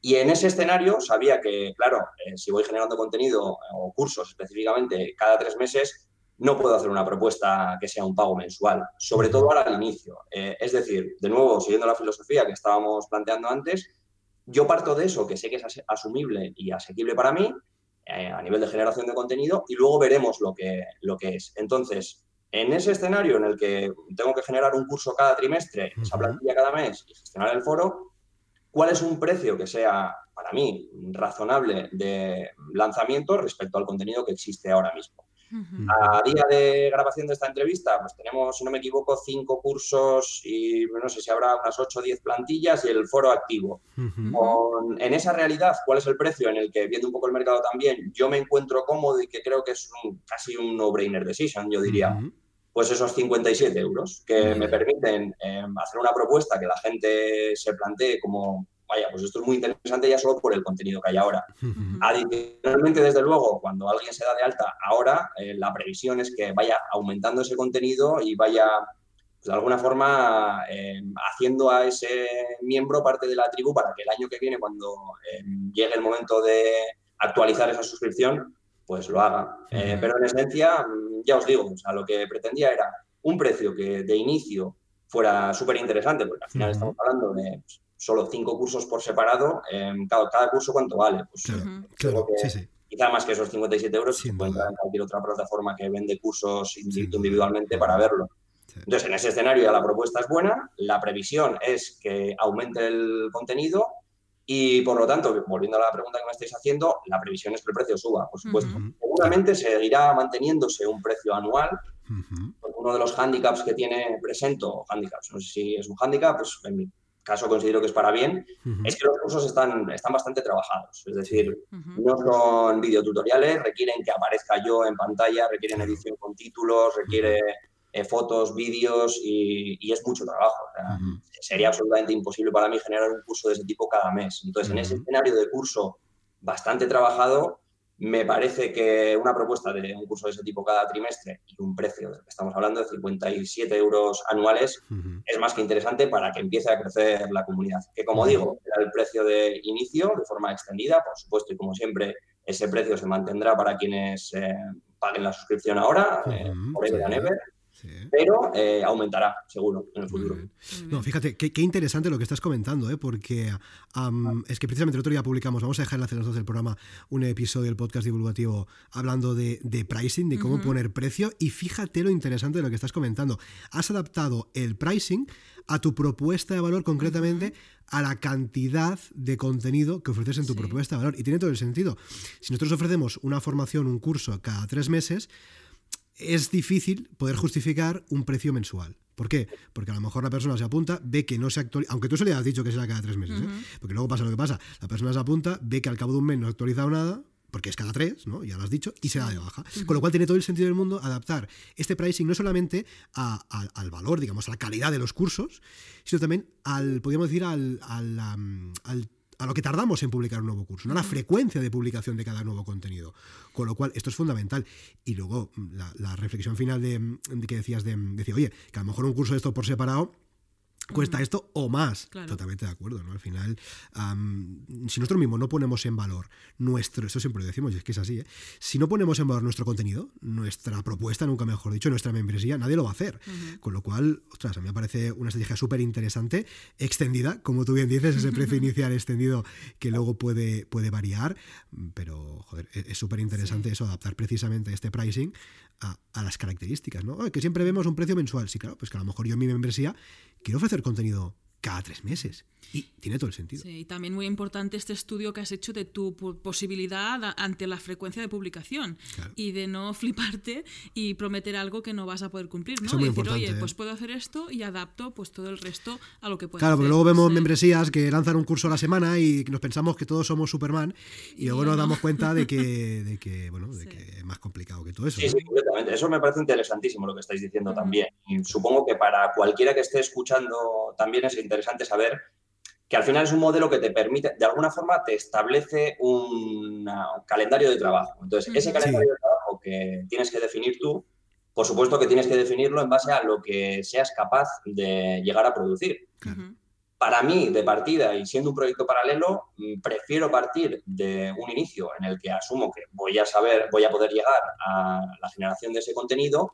Y en ese escenario sabía que, claro, eh, si voy generando contenido o cursos específicamente cada tres meses, no puedo hacer una propuesta que sea un pago mensual, sobre todo ahora al inicio. Eh, es decir, de nuevo, siguiendo la filosofía que estábamos planteando antes, yo parto de eso, que sé que es asumible y asequible para mí, eh, a nivel de generación de contenido, y luego veremos lo que, lo que es. Entonces, en ese escenario en el que tengo que generar un curso cada trimestre, esa plantilla cada mes y gestionar el foro, ¿cuál es un precio que sea para mí razonable de lanzamiento respecto al contenido que existe ahora mismo? A día de grabación de esta entrevista, pues tenemos, si no me equivoco, cinco cursos y no sé si habrá unas 8 o 10 plantillas y el foro activo. en esa realidad, ¿cuál es el precio en el que, viendo un poco el mercado también, yo me encuentro cómodo y que creo que es casi un no-brainer decision, yo diría? Pues esos 57 euros que me permiten em, hacer una propuesta que la gente se plantee como vaya, pues esto es muy interesante ya solo por el contenido que hay ahora. Adicionalmente, desde luego, cuando alguien se da de alta ahora, eh, la previsión es que vaya aumentando ese contenido y vaya, pues, de alguna forma, eh, haciendo a ese miembro parte de la tribu para que el año que viene, cuando eh, llegue el momento de actualizar esa suscripción, pues lo haga. pero en esencia, mm, ya os digo, o sea, lo que pretendía era un precio que de inicio fuera súper interesante, porque al final estamos hablando de pues, solo cinco cursos por separado, cada, curso cuánto vale. Pues claro, sí, Quizá más que esos 57 euros, se entrar en cualquier otra plataforma que vende cursos individualmente para verlo. Entonces, en ese escenario ya la propuesta es buena, la previsión es que aumente el contenido y, por lo tanto, volviendo a la pregunta que me estáis haciendo, la previsión es que el precio suba, por supuesto. Seguramente seguirá manteniéndose un precio anual, uno de los handicaps que tiene Presento, handicaps, no sé si es un handicap, pues en mi caso considero que es para bien, es que los cursos están, están bastante trabajados. Es decir, no son videotutoriales, requieren que aparezca yo en pantalla, requieren edición con títulos, requiere eh, fotos, vídeos y, es mucho trabajo. Sería absolutamente imposible para mí generar un curso de ese tipo cada mes. Entonces, en ese escenario de curso bastante trabajado, me parece que una propuesta de un curso de ese tipo cada trimestre y un precio del que estamos hablando de 57 euros anuales es más que interesante para que empiece a crecer la comunidad. Que como digo, era el precio de inicio de forma extendida, por supuesto, y como siempre, ese precio se mantendrá para quienes eh, paguen la suscripción ahora, eh, por Ever Pero eh, aumentará, seguro, en el futuro. No, fíjate, qué, interesante lo que estás comentando, ¿eh? porque es que precisamente el otro día publicamos, vamos a dejar en las dos del programa, un episodio del podcast divulgativo hablando de, pricing, de cómo poner precio, y fíjate lo interesante de lo que estás comentando. Has adaptado el pricing a tu propuesta de valor concretamente a la cantidad de contenido que ofreces en tu propuesta de valor. Y tiene todo el sentido. Si nosotros ofrecemos una formación, un curso cada tres meses, es difícil poder justificar un precio mensual. ¿Por qué? Porque a lo mejor la persona se apunta, ve que no se actualiza, aunque tú se le has dicho que será cada tres meses, ¿eh? porque luego pasa lo que pasa, la persona se apunta, ve que al cabo de un mes no ha actualizado nada, porque es cada tres, ¿no? Ya lo has dicho, y se da de baja. Con lo cual tiene todo el sentido del mundo adaptar este pricing no solamente al valor, digamos, a la calidad de los cursos, sino también al, podríamos decir, al, a lo que tardamos en publicar un nuevo curso, ¿no? la frecuencia de publicación de cada nuevo contenido. Con lo cual, esto es fundamental. Y luego, la, reflexión final de, que decías de, de decir, oye, que a lo mejor un curso de esto por separado cuesta esto o más. Totalmente de acuerdo, ¿no? Al final, si nosotros mismos no ponemos en valor nuestro, esto siempre lo decimos y es que es así, ¿eh? si no ponemos en valor nuestro contenido, nuestra propuesta, nunca mejor dicho, nuestra membresía, nadie lo va a hacer. Con lo cual, ostras, a mí me parece una estrategia súper interesante, extendida, como tú bien dices, ese precio <laughs> inicial extendido que luego puede, puede variar, pero, joder, e-, es súper interesante eso, adaptar precisamente este pricing a, a, las características, ¿no? Que siempre vemos un precio mensual, sí, claro, pues que a lo mejor yo en mi membresía quiero ofrecer contenido cada tres meses. Y tiene todo el sentido. Sí, y también muy importante este estudio que has hecho de tu posibilidad ante la frecuencia de publicación y de no <laughs> fliparte y prometer algo que no vas a poder cumplir, ¿no? y decir, oye, pues ¿eh? puedo hacer esto y adapto pues todo el resto a lo que puedo Claro, porque luego vemos membresías que lanzan un curso a la semana y nos pensamos que todos somos Superman y, luego nos damos cuenta de que, <laughs> de que bueno, de que es más complicado que todo eso. Sí, sí, completamente. Eso me parece interesantísimo lo que estáis diciendo también. Y supongo que para cualquiera que esté escuchando también es interesante saber que al final es un modelo que te permite, de alguna forma, te establece un calendario de trabajo. Entonces, ese calendario de trabajo que tienes que definir tú, por supuesto que tienes que definirlo en base a lo que seas capaz de llegar a producir. Para mí, de partida y siendo un proyecto paralelo, mm, prefiero partir de un inicio en el que asumo que voy a saber, voy a poder llegar a la generación de ese contenido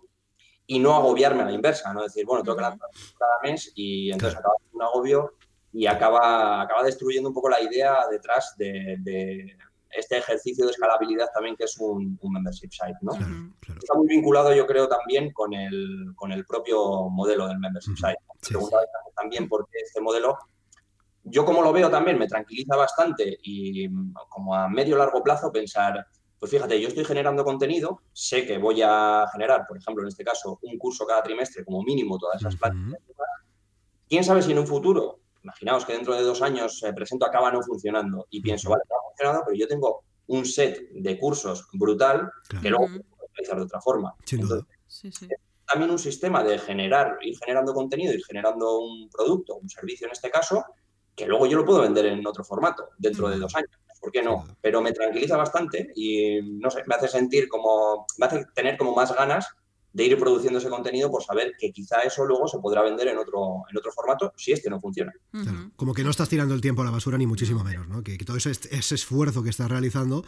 y no agobiarme a la inversa, no decir, bueno, tengo que lanzar cada mes y entonces acaba un agobio y acaba, acaba destruyendo un poco la idea detrás de, este ejercicio de escalabilidad también que es un, membership site. ¿no? Está muy vinculado, yo creo, también con el, con el propio modelo del membership site. Me también por qué este modelo. Yo como lo veo también me tranquiliza bastante y como a medio largo plazo pensar, pues fíjate, yo estoy generando contenido, sé que voy a generar, por ejemplo, en este caso, un curso cada trimestre como mínimo todas esas uh ¿Quién sabe si en un futuro imaginaos que dentro de dos años el presento acaba no funcionando y pienso, vale, no ha funcionado, pero yo tengo un set de cursos brutal que luego puedo utilizar de otra forma. También un sistema de generar, ir generando contenido, ir generando un producto, un servicio en este caso, que luego yo lo puedo vender en otro formato dentro de dos años. ¿Por qué no? Pero me tranquiliza bastante y no sé, me hace sentir como, me hace tener como más ganas de ir produciendo ese contenido por saber que quizá eso luego se podrá vender en otro, en otro formato si este no funciona. Como que no estás tirando el tiempo a la basura ni muchísimo menos, ¿no? Que, todo ese, ese esfuerzo que estás realizando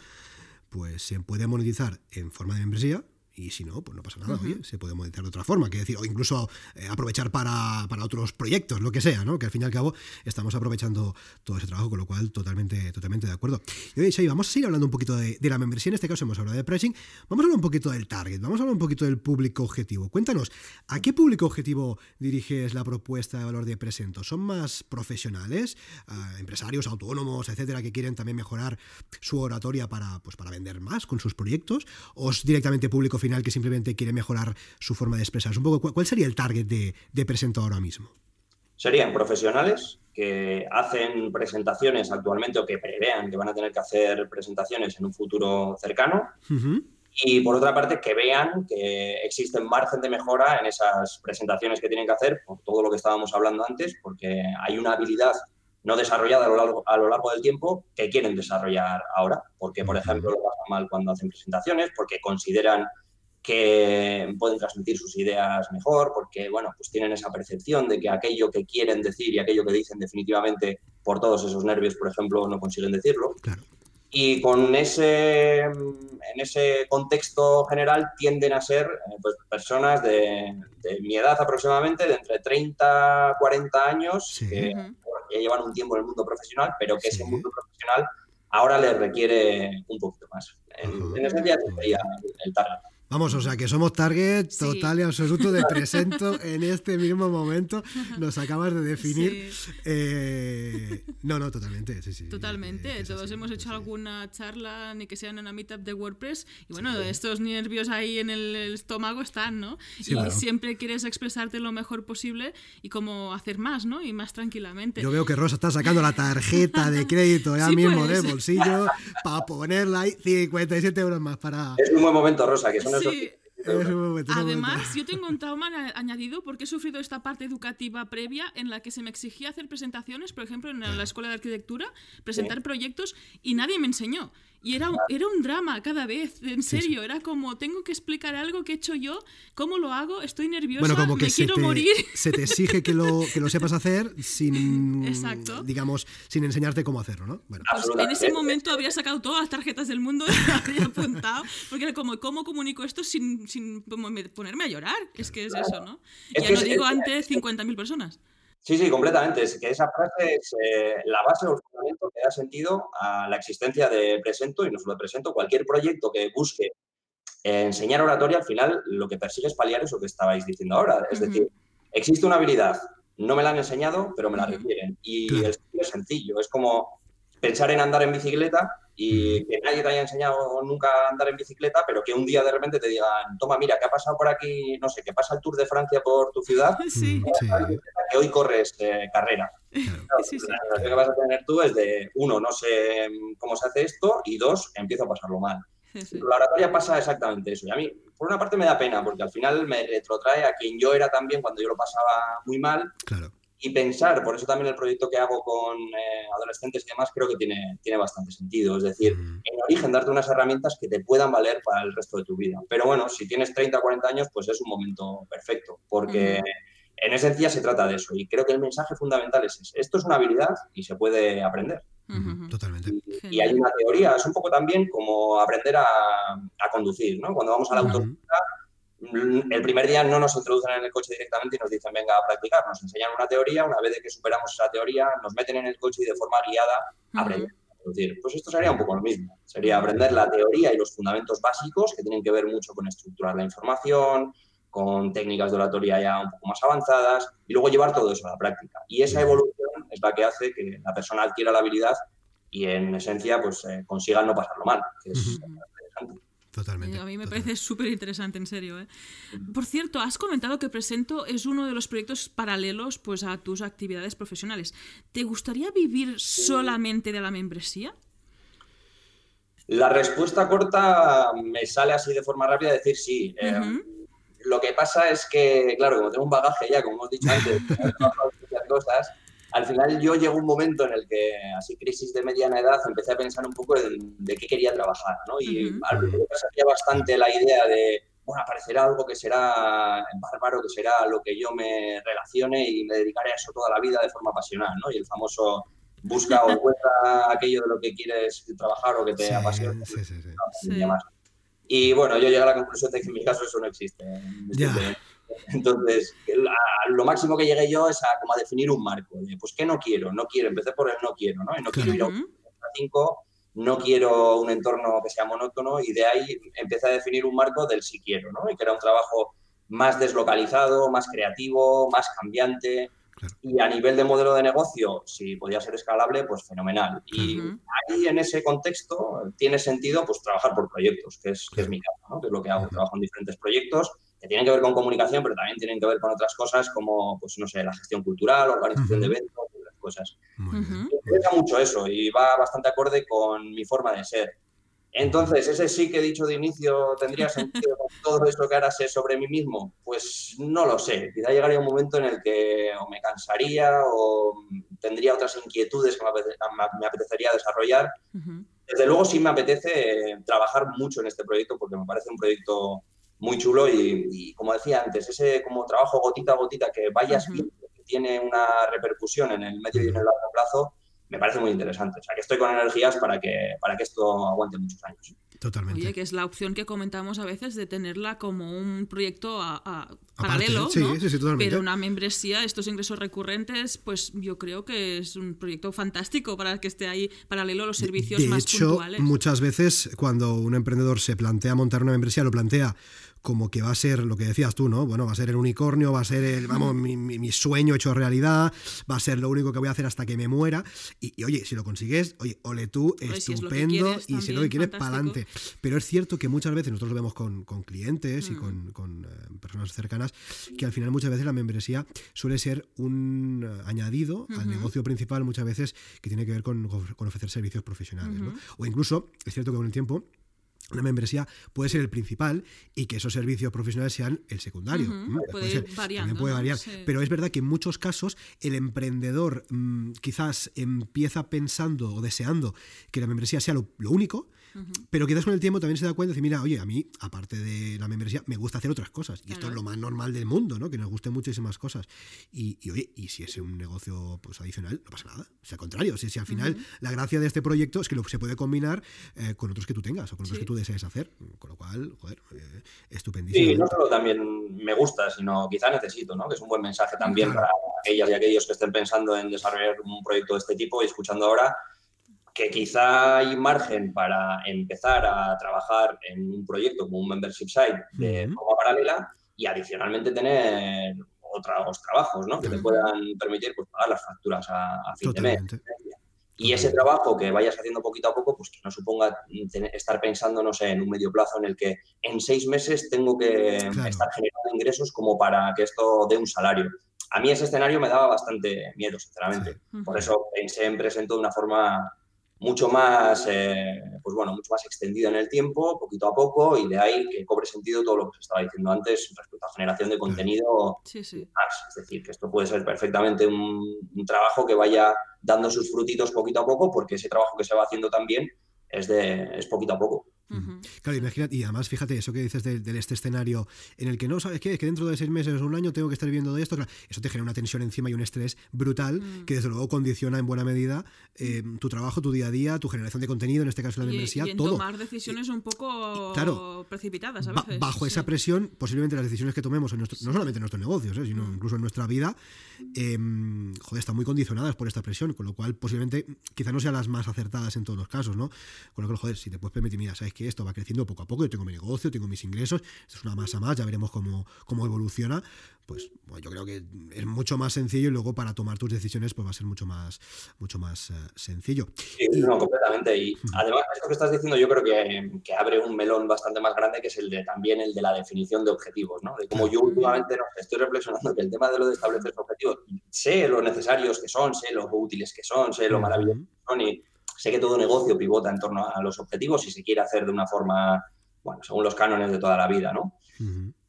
pues se puede monetizar en forma de membresía y si no, pues no pasa nada, oye, se puede monetizar de otra forma, que decir, o incluso eh, aprovechar para, otros proyectos, lo que sea, ¿no? Que al fin y al cabo estamos aprovechando todo ese trabajo, con lo cual totalmente, totalmente de acuerdo. Y oye, Xavi, vamos a seguir hablando un poquito de, la membresía, en este caso hemos hablado de pricing, vamos a hablar un poquito del target, vamos a hablar un poquito del público objetivo. Cuéntanos, ¿a qué público objetivo diriges la propuesta de valor de Presento? ¿Son más profesionales, empresarios, autónomos, etcétera, que quieren también mejorar su oratoria para, pues, para vender más con sus proyectos? ¿O es directamente público final que simplemente quiere mejorar su forma de expresarse. Un poco, ¿cuál sería el target de, de Presento ahora mismo? Serían profesionales que hacen presentaciones actualmente o que prevean que van a tener que hacer presentaciones en un futuro cercano. Y por otra parte, que vean que existe margen de mejora en esas presentaciones que tienen que hacer, por todo lo que estábamos hablando antes, porque hay una habilidad no desarrollada a lo largo, a lo largo del tiempo que quieren desarrollar ahora, porque, por ejemplo, lo pasan mal cuando hacen presentaciones, porque consideran que pueden transmitir sus ideas mejor, porque bueno, pues tienen esa percepción de que aquello que quieren decir y aquello que dicen definitivamente por todos esos nervios, por ejemplo, no consiguen decirlo. Y con ese, en ese contexto general tienden a ser eh, pues, personas de, mi edad aproximadamente, de entre 30 40 años, que ya llevan un tiempo en el mundo profesional, pero que ese mundo profesional ahora les requiere un poquito más. En, en esencia, sería el target. Vamos, o sea que somos target total y absoluto de presento en este mismo momento. Nos acabas de definir. Eh, no, no, totalmente. Sí, sí, totalmente. Todos hemos hecho alguna charla, ni que sea en una meetup de WordPress. Y bueno, estos nervios ahí en el estómago están, ¿no? y siempre quieres expresarte lo mejor posible y cómo hacer más, ¿no? Y más tranquilamente. Yo veo que Rosa está sacando la tarjeta de crédito ya mismo de pues. bolsillo para ponerla ahí 57 euros más para. Es un buen momento, Rosa, que son sí. Además, yo tengo un trauma añadido porque he sufrido esta parte educativa previa en la que se me exigía hacer presentaciones, por ejemplo, en la escuela de arquitectura, presentar proyectos y nadie me enseñó. Y era, era un drama cada vez, en serio. Era como, tengo que explicar algo que he hecho yo, cómo lo hago, estoy nerviosa, bueno, como que me quiero morir. <laughs> Se te exige que lo, que lo sepas hacer sin, digamos, sin enseñarte cómo hacerlo, ¿no? Bueno. Pues en ese momento habría sacado todas las tarjetas del mundo y habría apuntado, porque era como, ¿cómo comunico esto sin, sin ponerme a llorar? Es que es eso, ¿no? Ya lo digo ante 50.000 personas. Sí, sí, completamente. Es que esa frase es eh, la base o el fundamento que da sentido a la existencia de Presento y no solo de Presento. Cualquier proyecto que busque enseñar oratoria, al final lo que persigue es paliar eso que estabais diciendo ahora. Es decir, existe una habilidad, no me la han enseñado, pero me la requieren. Y el es sencillo. Es como pensar en andar en bicicleta y que nadie te haya enseñado nunca a andar en bicicleta, pero que un día de repente te digan, toma, mira, ¿qué ha pasado por aquí? No sé, que pasa el Tour de Francia por tu ciudad, <laughs> sí. que hoy corres eh, carrera. la sensación que vas a tener tú es de, uno, no sé cómo se hace esto, y dos, empiezo a pasarlo mal. La oratoria pasa exactamente eso. Y a mí, por una parte, me da pena, porque al final me retrotrae a quien yo era también cuando yo lo pasaba muy mal. Claro y pensar, por eso también el proyecto que hago con eh, adolescentes y demás creo que tiene, tiene bastante sentido. Es decir, en origen darte unas herramientas que te puedan valer para el resto de tu vida. Pero bueno, si tienes 30 o 40 años, pues es un momento perfecto, porque en esencia se trata de eso. Y creo que el mensaje fundamental es ese. Esto es una habilidad y se puede aprender. Totalmente. Y, hay una teoría, es un poco también como aprender a, a conducir, ¿no? Cuando vamos a la autopista el primer día no nos introducen en el coche directamente y nos dicen venga a practicar, nos enseñan una teoría, una vez que superamos esa teoría nos meten en el coche y de forma guiada aprenden. pues esto sería un poco lo mismo, sería aprender la teoría y los fundamentos básicos que tienen que ver mucho con estructurar la información, con técnicas de oratoria ya un poco más avanzadas y luego llevar todo eso a la práctica. Y esa evolución es la que hace que la persona adquiera la habilidad y en esencia pues eh, consiga no pasarlo mal, que es interesante. Totalmente. A mí me parece súper interesante, en serio. ¿eh? Por cierto, has comentado que Presento es uno de los proyectos paralelos pues, a tus actividades profesionales. ¿Te gustaría vivir solamente de la membresía? La respuesta corta me sale así de forma rápida decir sí. Eh, lo que pasa es que, claro, como tengo un bagaje ya, como hemos dicho antes, <laughs> cosas, al final yo llegó un momento en el que, así crisis de mediana edad, empecé a pensar un poco de, qué quería trabajar, ¿no? Y al principio me bastante la idea de, bueno, aparecerá algo que será bárbaro, que será lo que yo me relacione y me dedicaré a eso toda la vida de forma pasional, ¿no? Y el famoso busca o <laughs> encuentra aquello de lo que quieres trabajar o que te apasiona. Sí, sí, sí. Y bueno, yo llegué a la conclusión de que en mi caso eso no existe. Ya. Entonces, lo máximo que llegué yo es a, como a definir un marco. pues, ¿qué no quiero? No quiero, empecé por el no quiero, ¿no? Y no quiero ir a un 5, no quiero un entorno que sea monótono y de ahí empecé a definir un marco del sí quiero, ¿no? Y que era un trabajo más deslocalizado, más creativo, más cambiante. Y a nivel de modelo de negocio, si podía ser escalable, pues fenomenal. Y ahí en ese contexto tiene sentido pues trabajar por proyectos, que es, que es mi caso, ¿no? que es lo que hago. Trabajo en diferentes proyectos que tienen que ver con comunicación, pero también tienen que ver con otras cosas como, pues no sé, la gestión cultural, organización de eventos, otras cosas. Me interesa mucho eso y va bastante acorde con mi forma de ser. Entonces, ese sí que he dicho de inicio tendría <laughs> sentido con todo eso que ahora sé sobre mí mismo. Pues no lo sé. Quizá llegaría un momento en el que o me cansaría o tendría otras inquietudes que me, apetecería desarrollar. Desde luego sí me apetece trabajar mucho en este proyecto porque me parece un proyecto muy chulo y, como decía antes, ese como trabajo gotita a gotita que vayas viendo que tiene una repercusión en el medio y en el largo plazo, me parece muy interesante. O sea, que estoy con energías para que, para que esto aguante muchos años. Totalmente. Oye, que es la opción que comentamos a veces de tenerla como un proyecto a, paralelo, sí, ¿no? sí, sí, totalmente. Pero una membresía, estos ingresos recurrentes, pues yo creo que es un proyecto fantástico para que esté ahí paralelo a los servicios de más hecho, puntuales. muchas veces cuando un emprendedor se plantea montar una membresía, lo plantea como que va a ser lo que decías tú, ¿no? Bueno, va a ser el unicornio, va a ser el, vamos, mi, mi- mi sueño hecho realidad, va a ser lo único que voy a hacer hasta que me muera. Y, y, oye, si lo consigues, oye, ole tú, Oye, si es lo que estupendo, quieres, y si no lo quieres, para adelante. Pero es cierto que muchas veces nosotros lo vemos con, con clientes y Mm. con, con, eh, personas cercanas, que al final muchas veces la membresía suele ser un añadido al negocio principal, muchas veces que tiene que ver con, con ofrecer servicios profesionales. O incluso, es cierto que con el tiempo una membresía puede ser el principal y que esos servicios profesionales sean el secundario. Mm, puede variar. Sí. Pero es verdad que en muchos casos el emprendedor mm, quizás empieza pensando o deseando que la membresía sea lo, lo único, Pero quizás con el tiempo también se da cuenta y dice, mira, oye, a mí, aparte de la membresía, me gusta hacer otras cosas. Y esto es lo más normal del mundo, ¿no? Que nos gusten muchísimas cosas. Y, y, oye, y si es un negocio pues, adicional, no pasa nada. O sea, al contrario, si, si al final la gracia de este proyecto es que lo, se puede combinar eh, con otros que tú tengas o con otros Sí. que tú desees hacer. Con lo cual, joder, eh, estupendísimo. Sí, no solo también me gusta, sino quizá necesito, ¿no? Que es un buen mensaje también Claro. para aquellas y aquellos que estén pensando en desarrollar un proyecto de este tipo y escuchando ahora que quizá hay margen para empezar a trabajar en un proyecto como un membership site de forma paralela y adicionalmente tener otros trabajos, ¿no? Que te puedan permitir pues, pagar las facturas a, a fin de mes. Y ese trabajo que vayas haciendo poquito a poco, pues que no suponga tener- estar pensando, no sé, en un medio plazo en el que en seis meses tengo que Claro. estar generando ingresos como para que esto dé un salario. A mí ese escenario me daba bastante miedo, sinceramente. Por eso pensé en Presento de una forma mucho más, eh, pues bueno, mucho más extendida en el tiempo, poquito a poco, y de ahí que cobre sentido todo lo que se estaba diciendo antes respecto a generación de contenido Sí, sí. más. Es decir, que esto puede ser perfectamente un, un trabajo que vaya dando sus frutitos poquito a poco, porque ese trabajo que se va haciendo también es, de, es poquito a poco. Claro, imagínate, y además fíjate eso que dices de, de este escenario en el que no sabes qué, es que dentro de seis meses o un año tengo que estar viviendo de esto, claro, eso te genera una tensión encima y un estrés brutal Mm. que desde luego condiciona en buena medida eh, tu trabajo, tu día a día, tu generación de contenido, en este caso la Y, membresía, y en todo. tomar decisiones un poco claro, precipitadas a veces. bajo sí. esa presión, posiblemente las decisiones que tomemos, en nuestro- no solamente en nuestros negocios, eh, sino Mm. incluso en nuestra vida, eh, joder, están muy condicionadas por esta presión, con lo cual posiblemente quizá no sean las más acertadas en todos los casos, ¿no? Con lo cual, joder, si te puedes permitir, mira, sabes que esto va creciendo poco a poco, yo tengo mi negocio, tengo mis ingresos, esto es una masa más, ya veremos cómo, cómo evoluciona, pues bueno, yo creo que es mucho más sencillo y luego para tomar tus decisiones pues va a ser mucho más, mucho más eh, sencillo. Sí, no, completamente. Y además, esto que estás diciendo yo creo que, que abre un melón bastante más grande, que es el de también el de la definición de objetivos, ¿no? De como yo últimamente no, estoy reflexionando que el tema de lo de establecer objetivos, sé lo necesarios que son, sé lo útiles que son, sé lo maravillosos que son y sé que todo negocio pivota en torno a los objetivos y se quiere hacer de una forma, bueno, según los cánones de toda la vida, ¿no?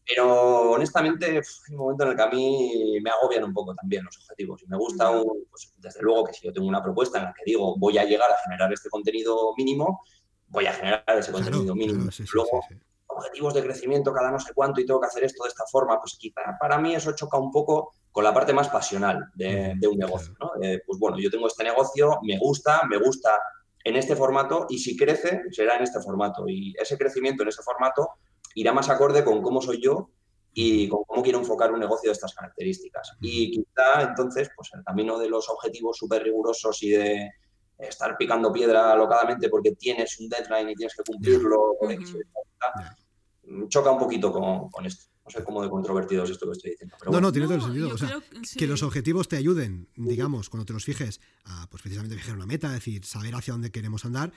Pero honestamente, hay un momento en el que a mí me agobian un poco también los objetivos. Y me gusta, un- pues, desde luego, que si yo tengo una propuesta en la que digo voy a llegar a generar este contenido mínimo, voy a generar ese Claro, contenido mínimo. claro, sí, sí, Luego, sí, sí. Objetivos de crecimiento cada no sé cuánto y tengo que hacer esto de esta forma, pues quizá para mí eso choca un poco con la parte más pasional de, de un negocio. ¿no? Eh, pues bueno, yo tengo este negocio, me gusta, me gusta en este formato y si crece, será en este formato. Y ese crecimiento en ese formato irá más acorde con cómo soy yo y con cómo quiero enfocar un negocio de estas características. Y quizá entonces, pues el camino de los objetivos súper rigurosos y de estar picando piedra alocadamente porque tienes un deadline y tienes que cumplirlo, choca un poquito con, con esto. No sé cómo de controvertido es esto que estoy diciendo. Pero No, bueno. no, tiene todo el sentido. O sea, creo que sí. que los objetivos te ayuden, digamos, cuando te los fijes, a pues precisamente fijar una meta, es decir, saber hacia dónde queremos andar,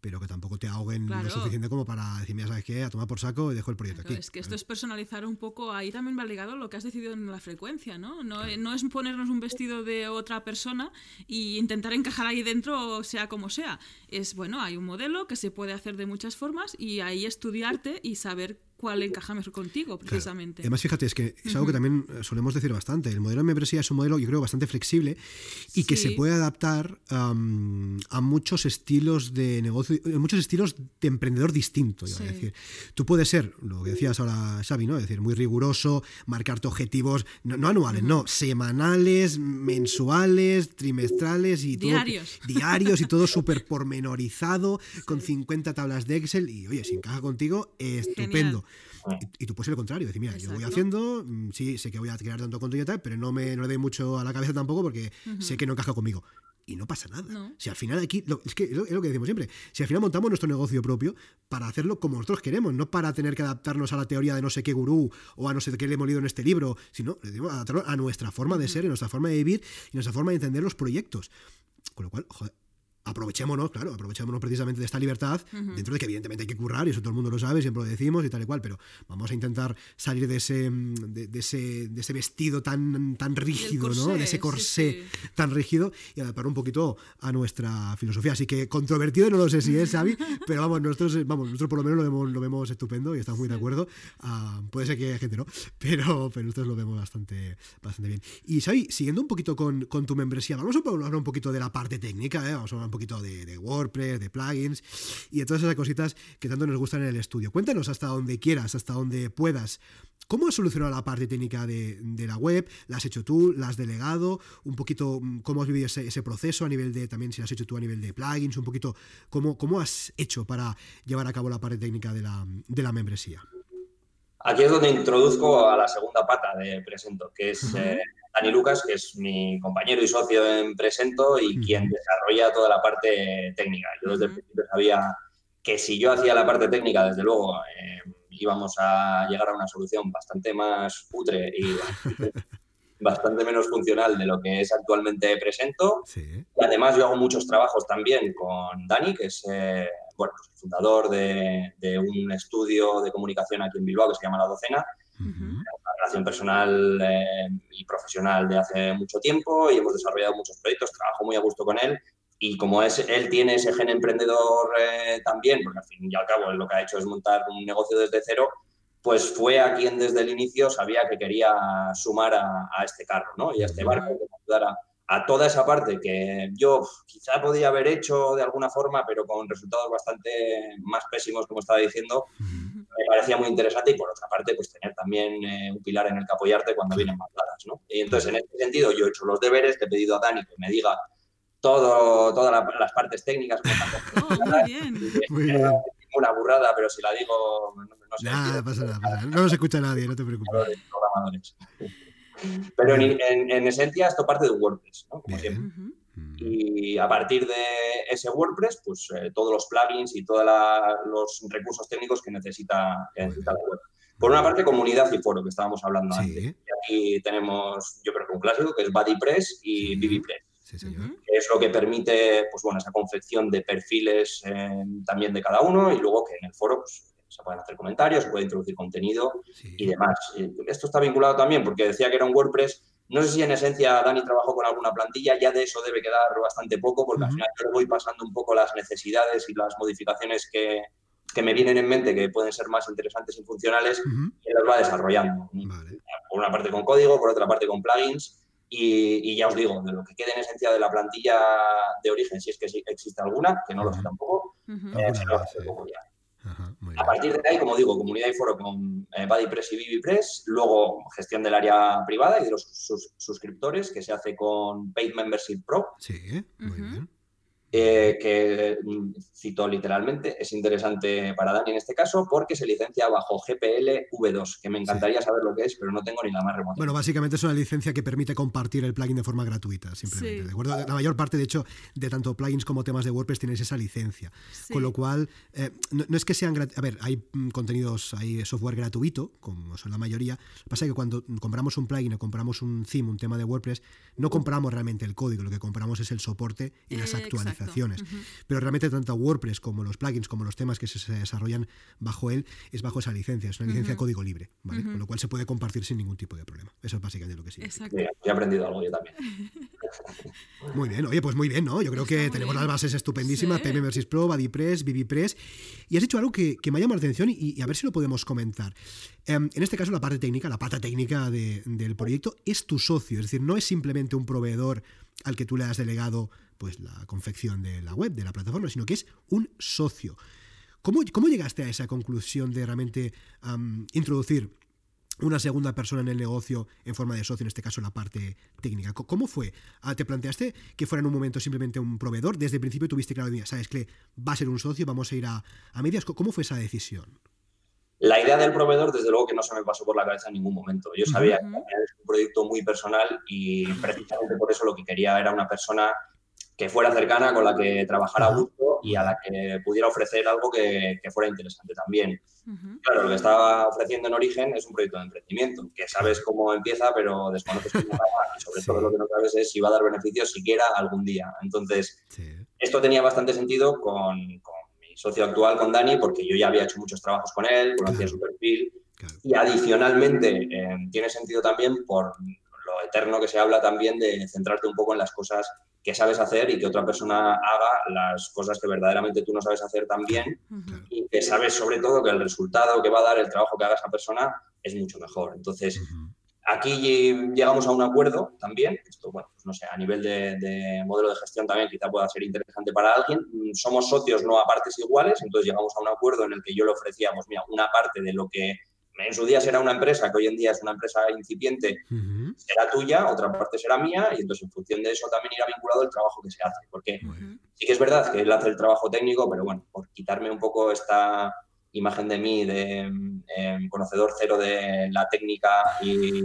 pero que tampoco te ahoguen Claro. lo suficiente como para decir, mira, ¿sabes qué? A tomar por saco y dejo el proyecto Claro, aquí. es que esto es personalizar un poco, ahí también va ligado lo que has decidido en la frecuencia, ¿no? No, no es ponernos un vestido de otra persona y intentar encajar ahí dentro, sea como sea. Es, bueno, hay un modelo que se puede hacer de muchas formas y ahí estudiarte y saber cuál encaja mejor contigo, Claro. precisamente. Además, fíjate, es que es algo que también eh, solemos decir bastante. El modelo de membresía es un modelo, yo creo, bastante flexible y que se puede adaptar am, a muchos estilos de negocio, a muchos estilos de emprendedor distinto. Sí. decir. Tú puedes ser, lo que decías ahora, Xavi, ¿no? Es decir, muy riguroso, marcarte objetivos, no, no anuales, no, semanales, mensuales, trimestrales y todo. Diarios. <laughs> Diarios y todo <laughs> súper pormenorizado, con 50 tablas de Excel. Y oye, si encaja contigo, estupendo. Y, tú puedes ser lo contrario, decir, mira, yo voy haciendo, mm, sí, sé que voy a crear tanto contenido y tal, pero no me no le doy mucho a la cabeza tampoco porque sé que no encaja conmigo y no pasa nada. Si al final aquí, es que es lo, que decimos siempre, si al final montamos nuestro negocio propio para hacerlo como nosotros queremos, no para tener que adaptarnos a la teoría de no sé qué gurú o a no sé qué le hemos leído en este libro, sino adaptarlo a nuestra forma de ser, a nuestra forma de vivir y nuestra forma de entender los proyectos. Con lo cual, joder, aprovechémonos, claro, aprovechémonos precisamente de esta libertad, dentro de que evidentemente hay que currar, y eso todo el mundo lo sabe, siempre lo decimos y tal y cual, pero vamos a intentar salir de ese, de, ese, de ese vestido tan, tan rígido, ¿no? De ese corsé tan rígido y adaptar un poquito a nuestra filosofía. Así que controvertido no lo sé si es, Xavi, <laughs> pero vamos, nosotros, vamos, nosotros por lo menos lo vemos, lo vemos estupendo y estamos muy de acuerdo. Ah, puede ser que hay gente no, pero, pero nosotros lo vemos bastante, bastante bien. Y Xavi, siguiendo un poquito con, con tu membresía, vamos a hablar un poquito de la parte técnica, ¿eh? vamos a hablar un poquito de, WordPress, de plugins y de todas esas cositas que tanto nos gustan en el estudio. Cuéntanos hasta donde quieras, hasta donde puedas. ¿Cómo has solucionado la parte técnica de, la web? ¿La has hecho tú? ¿La has delegado? Un poquito mm, cómo has vivido ese, proceso a nivel de, también si lo has hecho tú a nivel de plugins, un poquito cómo, cómo has hecho para llevar a cabo la parte técnica de la, de la membresía. Aquí es donde introduzco a la segunda pata de Presento, que es Dani Lucas, que es mi compañero y socio en Presento y quien desarrolla toda la parte técnica. Yo desde el principio sabía que si yo hacía la parte técnica, desde luego, eh, íbamos a llegar a una solución bastante más putre y <laughs> bastante menos funcional de lo que es actualmente Presento. Y además yo hago muchos trabajos también con Dani, que es eh, bueno, pues el fundador de, de, un estudio de comunicación aquí en Bilbao que se llama La Docena. Una relación personal eh, y profesional de hace mucho tiempo y hemos desarrollado muchos proyectos, trabajo muy a gusto con él. Y como es, él tiene ese gen emprendedor eh, también, porque al fin y al cabo lo que ha hecho es montar un negocio desde cero, pues fue a quien desde el inicio sabía que quería sumar a, este carro ¿no? y a este barco que ayudara a toda esa parte que yo quizá podía haber hecho de alguna forma, pero con resultados bastante más pésimos, como estaba diciendo, me parecía muy interesante y por otra parte, pues tener también eh, un pilar en el que apoyarte cuando vienen más ¿no? Y entonces, en este sentido, yo he hecho los deberes, le he pedido a Dani que me diga todo, todas las partes técnicas. Como <laughs> oh, muy bien. muy bien. Una burrada, pero si la digo, no, sé. Nada, pasa nada, pasa nada. No nos escucha nadie, no te preocupes. Pero en, en, esencia esto parte de WordPress, ¿no? Como siempre. Y a partir de ese WordPress, pues eh, todos los plugins y todos los recursos técnicos que necesita, la web. Por una parte, comunidad y foro, que estábamos hablando antes. Y aquí tenemos, yo creo que un clásico, que es BuddyPress y BBPress. Que es lo que permite, pues bueno, esa confección de perfiles eh, también de cada uno y luego que en el foro pues, se pueden hacer comentarios, se puede introducir contenido y demás. Esto está vinculado también porque decía que era un WordPress. No sé si en esencia Dani trabajó con alguna plantilla, ya de eso debe quedar bastante poco, porque al final yo voy pasando un poco las necesidades y las modificaciones que, que me vienen en mente que pueden ser más interesantes y funcionales y las va desarrollando. Por una parte con código, por otra parte con plugins. Y, ya os digo, de lo que quede en esencia de la plantilla de origen, si es que existe alguna, que no lo sé tampoco, eh, se lo ya a partir de ahí, como digo, comunidad y foro con eh, BuddyPress y BBPress, luego gestión del área privada y de los suscriptores, que se hace con Paid Membership Pro. Sí, muy bien. Eh, que mm, cito literalmente, es interesante para Dani en este caso porque se licencia bajo GPL V2, que me encantaría saber lo que es, pero no tengo ni la más remota. Bueno, básicamente es una licencia que permite compartir el plugin de forma gratuita, simplemente. ¿de acuerdo? La mayor parte, de hecho, de tanto plugins como temas de WordPress tienes esa licencia. Con lo cual, eh, no, es que sean. A ver, hay mm, contenidos, hay software gratuito, como son la mayoría. Lo que pasa es que cuando compramos un plugin o compramos un theme, un tema de WordPress, no compramos realmente el código, lo que compramos es el soporte y las actualizaciones pero realmente tanto WordPress como los plugins, como los temas que se desarrollan bajo él, es bajo esa licencia, es una licencia de código libre, Con lo cual se puede compartir sin ningún tipo de problema. Eso es básicamente lo que sí. he aprendido algo yo también. <laughs> muy bien, oye, pues muy bien, ¿no? Yo creo que tenemos las bases estupendísimas, sí. PM Pro, BuddyPress, BBPress, y has hecho algo que, me llama la atención y, a ver si lo podemos comentar. Em, en este caso, la parte técnica, la pata técnica del proyecto es tu socio, es decir, no es simplemente un proveedor al que tú le has delegado pues la confección de la web, de la plataforma, sino que es un socio. ¿Cómo, cómo llegaste a esa conclusión de realmente introducir una segunda persona en el negocio en forma de socio, en este caso la parte técnica. ¿Cómo fue? Ah, ¿Te planteaste que fuera en un momento simplemente un proveedor? Desde el principio tuviste claro, sabes que va a ser un socio, vamos a ir a, a medias. ¿Cómo fue esa decisión? La idea del proveedor, desde luego que no se me pasó por la cabeza en ningún momento. Yo sabía que es un proyecto muy personal y precisamente por eso lo que quería era una persona que fuera cercana, con la que trabajara a gusto y a la que pudiera ofrecer algo que, fuera interesante también. Claro, lo que estaba ofreciendo en origen es un proyecto de emprendimiento, que sabes cómo empieza, pero desconoces cómo va y sobre todo lo que no sabes es si va a dar beneficios siquiera algún día. Entonces, esto tenía bastante sentido con, socio actual, con Dani, porque yo ya había hecho muchos trabajos con él, conocía su perfil. Y adicionalmente eh, tiene sentido también por lo eterno que se habla también de centrarte un poco en las cosas que sabes hacer y que otra persona haga las cosas que verdaderamente tú no sabes hacer también y que sabes sobre todo que el resultado que va a dar el trabajo que haga esa persona es mucho mejor. Entonces, aquí llegamos a un acuerdo también, esto, bueno, pues no sé, a nivel de, modelo de gestión también quizá pueda ser interesante para alguien. Somos socios no a partes iguales, entonces llegamos a un acuerdo en el que yo le ofrecía, pues mira, una parte de lo que en su día será una empresa, que hoy en día es una empresa incipiente, será tuya, otra parte será mía, y entonces en función de eso también irá vinculado el trabajo que se hace. Porque sí que es verdad que él hace el trabajo técnico, pero bueno, por quitarme un poco esta imagen de mí de em, conocedor cero de la técnica y,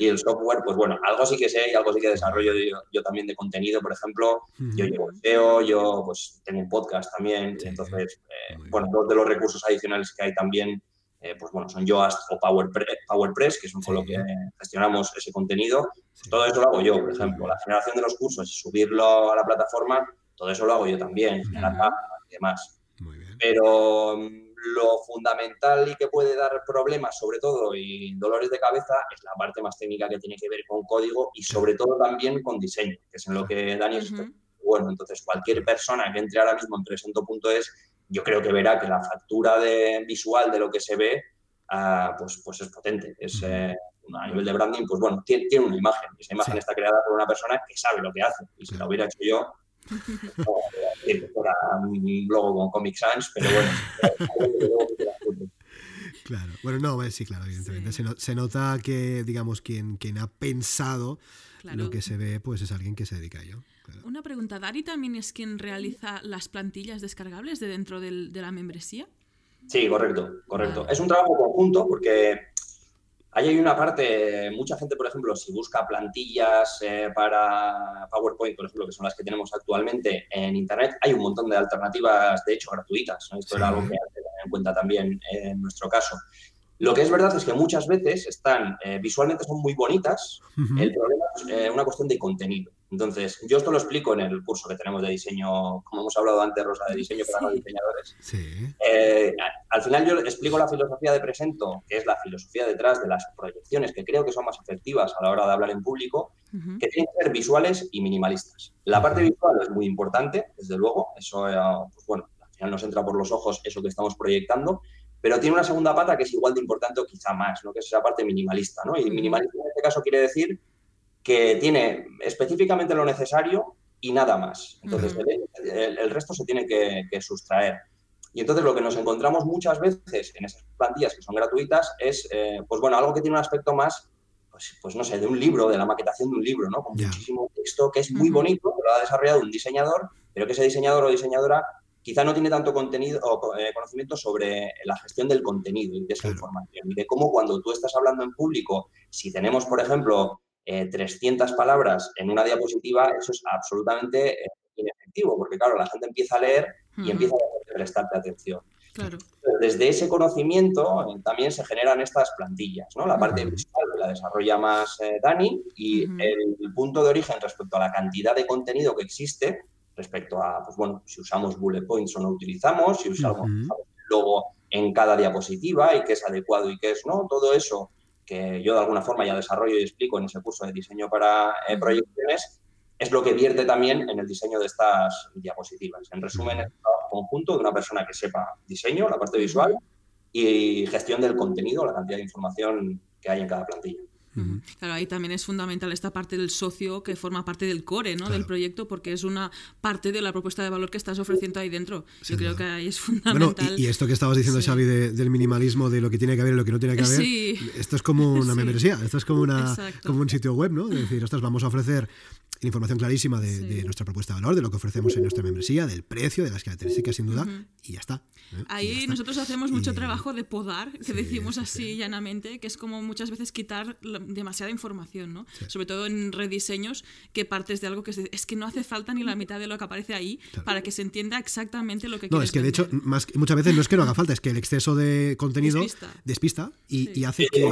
el software, pues bueno, algo sí que sé y algo sí que desarrollo yo, también de contenido, por ejemplo, yo llevo SEO, yo pues tengo un podcast también, entonces, eh, bueno, dos de los recursos adicionales que hay también eh, pues bueno, son Yoast o PowerPress, PowerPress que son con lo que gestionamos ese contenido. Todo eso lo hago yo, por ejemplo, la generación de los cursos y subirlo a la plataforma, todo eso lo hago yo también, generar y demás. Pero mm, lo fundamental y que puede dar problemas, sobre todo, y dolores de cabeza, es la parte más técnica que tiene que ver con código y sobre todo también con diseño, que es en lo que Dani es bueno. Entonces, cualquier persona que entre ahora mismo en presento.es yo creo que verá que la factura de, visual de lo que se ve, ah, pues, pues es potente. Es, eh, a nivel de branding, pues bueno, tiene, tiene una imagen. Esa imagen está creada por una persona que sabe lo que hace. Y si la hubiera hecho yo, un logo con Comic Sans, pero bueno. <laughs> Claro, bueno, no, sí, claro, evidentemente. Se, se, nota que, digamos, quien, quien ha pensado lo que se ve, pues es alguien que se dedica a ello. Una pregunta, ¿Dari también es quien realiza las plantillas descargables de dentro de la membresía? Sí, correcto, correcto. Es un trabajo conjunto porque ahí hay una parte, mucha gente, por ejemplo, si busca plantillas eh, para PowerPoint, por ejemplo, que son las que tenemos actualmente en Internet, hay un montón de alternativas, de hecho, gratuitas. Esto era algo que hay que tener en cuenta también en nuestro caso. Lo que es verdad es que muchas veces están, eh, visualmente son muy bonitas, el problema es eh, una cuestión de contenido. Entonces, yo esto lo explico en el curso que tenemos de diseño, como hemos hablado antes, Rosa, de diseño para los diseñadores. Eh, al final yo explico la filosofía de Presento, que es la filosofía detrás de las proyecciones, que creo que son más efectivas a la hora de hablar en público, que tienen que ser visuales y minimalistas. La parte visual es muy importante, desde luego, eso, pues bueno, al final nos entra por los ojos eso que estamos proyectando, pero tiene una segunda pata que es igual de importante o quizá más, ¿no? que es esa parte minimalista. ¿no? Y minimalista en este caso quiere decir que tiene específicamente lo necesario y nada más. Entonces, el, resto se tiene que, sustraer. Y entonces lo que nos encontramos muchas veces en esas plantillas que son gratuitas es, eh, pues bueno, algo que tiene un aspecto más, pues, pues, no sé, de un libro, de la maquetación de un libro, ¿no? Con muchísimo texto que es muy bonito, que lo ha desarrollado un diseñador, pero que ese diseñador o diseñadora quizá no tiene tanto contenido o eh, conocimiento sobre la gestión del contenido y de esa información y de cómo cuando tú estás hablando en público, si tenemos, por ejemplo, 300 eh, palabras en una diapositiva, eso es absolutamente eh, inefectivo, porque claro, la gente empieza a leer y empieza a prestarte atención. Desde ese conocimiento también se generan estas plantillas, ¿no? La parte visual la desarrolla más Dani y el punto de origen respecto a la cantidad de contenido que existe respecto a, pues bueno, si usamos bullet points o no utilizamos, si usamos, el logo en cada diapositiva y qué es adecuado y qué es no, todo eso que yo de alguna forma ya desarrollo y explico en ese curso de diseño para eh, proyecciones, es lo que vierte también en el diseño de estas diapositivas. En resumen, es un trabajo conjunto de una persona que sepa diseño, la parte visual, y gestión del contenido, la cantidad de información que hay en cada plantilla. Claro, ahí también es fundamental esta parte del socio que forma parte del core ¿no? del proyecto porque es una parte de la propuesta de valor que estás ofreciendo ahí dentro. Yo creo que ahí es fundamental. y, esto que estabas diciendo, Xavi, del minimalismo, de lo que tiene que haber y lo que no tiene que haber, esto es como una <laughs> membresía, esto es como, una, como un sitio web, ¿no? Es decir, ostras, vamos a ofrecer información clarísima de, nuestra propuesta de valor, de lo que ofrecemos en nuestra membresía, del precio, de las características, sin duda, y ya está. ¿eh? Ahí nosotros hacemos mucho trabajo de podar, que decimos así llanamente, que es como muchas veces quitar demasiada información, ¿no? Sobre todo en rediseños, que partes de algo que es, que no hace falta ni la mitad de lo que aparece ahí para que se entienda exactamente lo que No, es que de hecho, más, muchas veces no es que no haga falta, es que el exceso de contenido despista, y, hace que...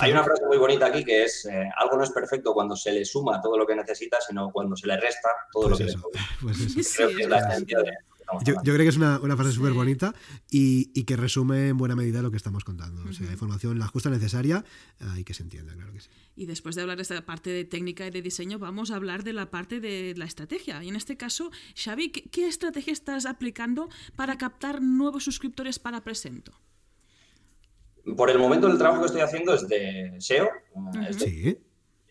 Hay una frase muy bonita aquí que es, eh, algo no es perfecto cuando se le suma todo lo que necesita, sino cuando se le resta todo lo que le <laughs> pues Creo que es la esencia de... Yo, creo que es una, frase súper bonita y, que resume en buena medida lo que estamos contando. O sea, información la justa necesaria y que se entienda, claro que sí. Y después de hablar de esta parte de técnica y de diseño, vamos a hablar de la parte de la estrategia. Y en este caso, Xavi, ¿qué, estrategia estás aplicando para captar nuevos suscriptores para Presento? Por el momento el trabajo que estoy haciendo es de SEO. sí.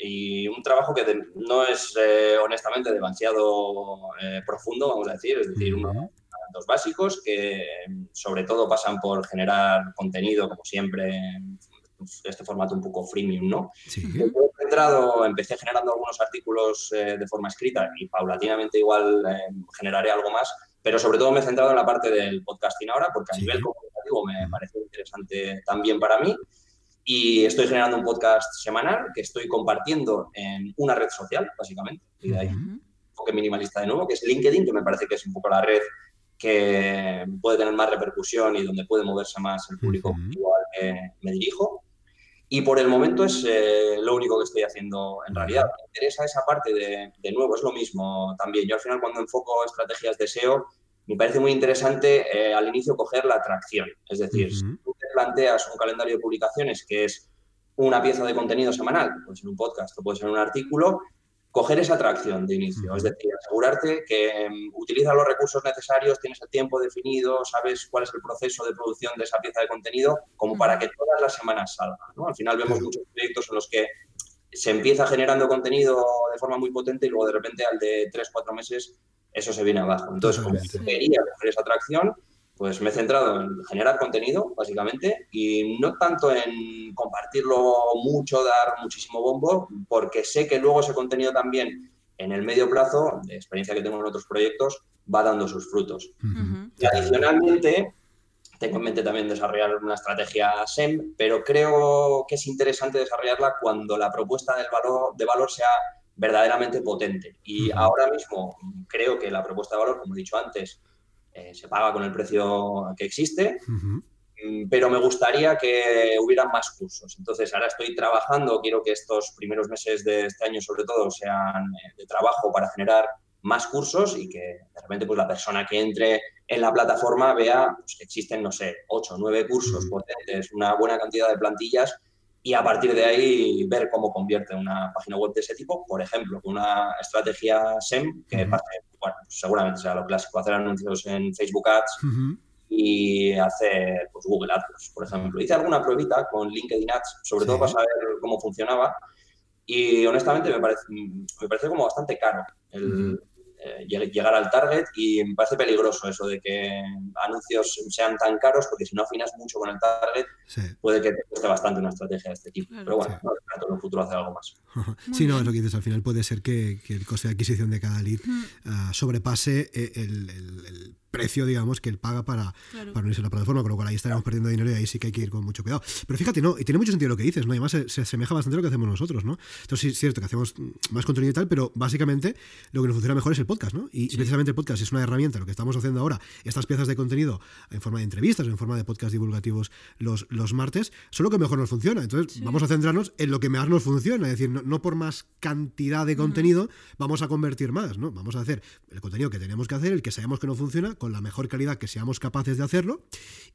Y un trabajo que no es eh, honestamente demasiado eh, profundo, vamos a decir, es decir, unos dos básicos que sobre todo pasan por generar contenido, como siempre, este formato un poco freemium, ¿no? Sí. He entrado, empecé generando algunos artículos eh, de forma escrita y paulatinamente igual generaré algo más, pero sobre todo me he centrado en la parte del podcasting ahora, porque a nivel comunicativo me parece interesante también para mí. Y estoy generando un podcast semanal que estoy compartiendo en una red social, básicamente. Y de ahí, un enfoque minimalista de nuevo, que es LinkedIn, que me parece que es un poco la red que puede tener más repercusión y donde puede moverse más el público al que me dirijo. Y por el momento es eh, lo único que estoy haciendo en realidad. Me interesa esa parte de, de nuevo, es lo mismo también. Yo al final cuando enfoco estrategias de SEO, me parece muy interesante eh, al inicio coger la atracción. Es decir, si tú te planteas un calendario de publicaciones que es una pieza de contenido semanal, puede ser un podcast o puede ser un artículo, coger esa atracción de inicio, es decir, asegurarte que um, utilizas los recursos necesarios, tienes el tiempo definido, sabes cuál es el proceso de producción de esa pieza de contenido, como para que todas las semanas salga. Al final vemos muchos proyectos en los que se empieza generando contenido de forma muy potente y luego de repente al de tres, cuatro meses eso se viene abajo. Entonces, como quería coger esa atracción, pues me he centrado en generar contenido, básicamente, y no tanto en compartirlo mucho, dar muchísimo bombo, porque sé que luego ese contenido también, en el medio plazo, de experiencia que tengo en otros proyectos, va dando sus frutos. Y adicionalmente, tengo en mente también desarrollar una estrategia SEM, pero creo que es interesante desarrollarla cuando la propuesta del valor, de valor sea verdaderamente potente. Y ahora mismo creo que la propuesta de valor, como he dicho antes, eh, se paga con el precio que existe, mm, pero me gustaría que hubieran más cursos. Entonces, ahora estoy trabajando, quiero que estos primeros meses de este año, sobre todo, sean eh, de trabajo para generar más cursos y que de repente pues, la persona que entre en la plataforma vea pues, que existen, no sé, ocho, nueve cursos potentes, una buena cantidad de plantillas y a partir de ahí ver cómo convierte una página web de ese tipo, por ejemplo, con una estrategia SEM, que bueno, seguramente sea lo clásico, hacer anuncios en Facebook Ads y hacer pues, Google Ads, por ejemplo. Hice alguna pruebita con LinkedIn Ads, sobre todo para saber cómo funcionaba y honestamente me parece, me parece como bastante caro el, eh, llegar al target y me parece peligroso eso de que anuncios sean tan caros porque si no afinas mucho con el target puede que te cueste bastante una estrategia de este tipo. Pero bueno, en el futuro hacer algo más. <laughs> sí, no, es lo que dices, al final puede ser que, el coste de adquisición de cada lead ah, sobrepase eh, el precio, digamos, que él paga para, para unirse a la plataforma, con lo cual ahí estaremos perdiendo dinero y ahí sí que hay que ir con mucho cuidado. Pero fíjate, no, y tiene mucho sentido lo que dices, ¿no? Y además se, asemeja bastante a lo que hacemos nosotros, ¿no? Entonces sí es cierto que hacemos más contenido y tal, pero básicamente lo que nos funciona mejor es el podcast, ¿no? Y, precisamente el podcast es una herramienta, lo que estamos haciendo ahora, estas piezas de contenido en forma de entrevistas, en forma de podcast divulgativos los, los martes, son lo que mejor nos funciona. Entonces vamos a centrarnos en lo que mejor nos funciona, es decir, no, por más cantidad de contenido vamos a convertir más, ¿no? Vamos a hacer el contenido que tenemos que hacer, el que sabemos que no funciona, con la mejor calidad que seamos capaces de hacerlo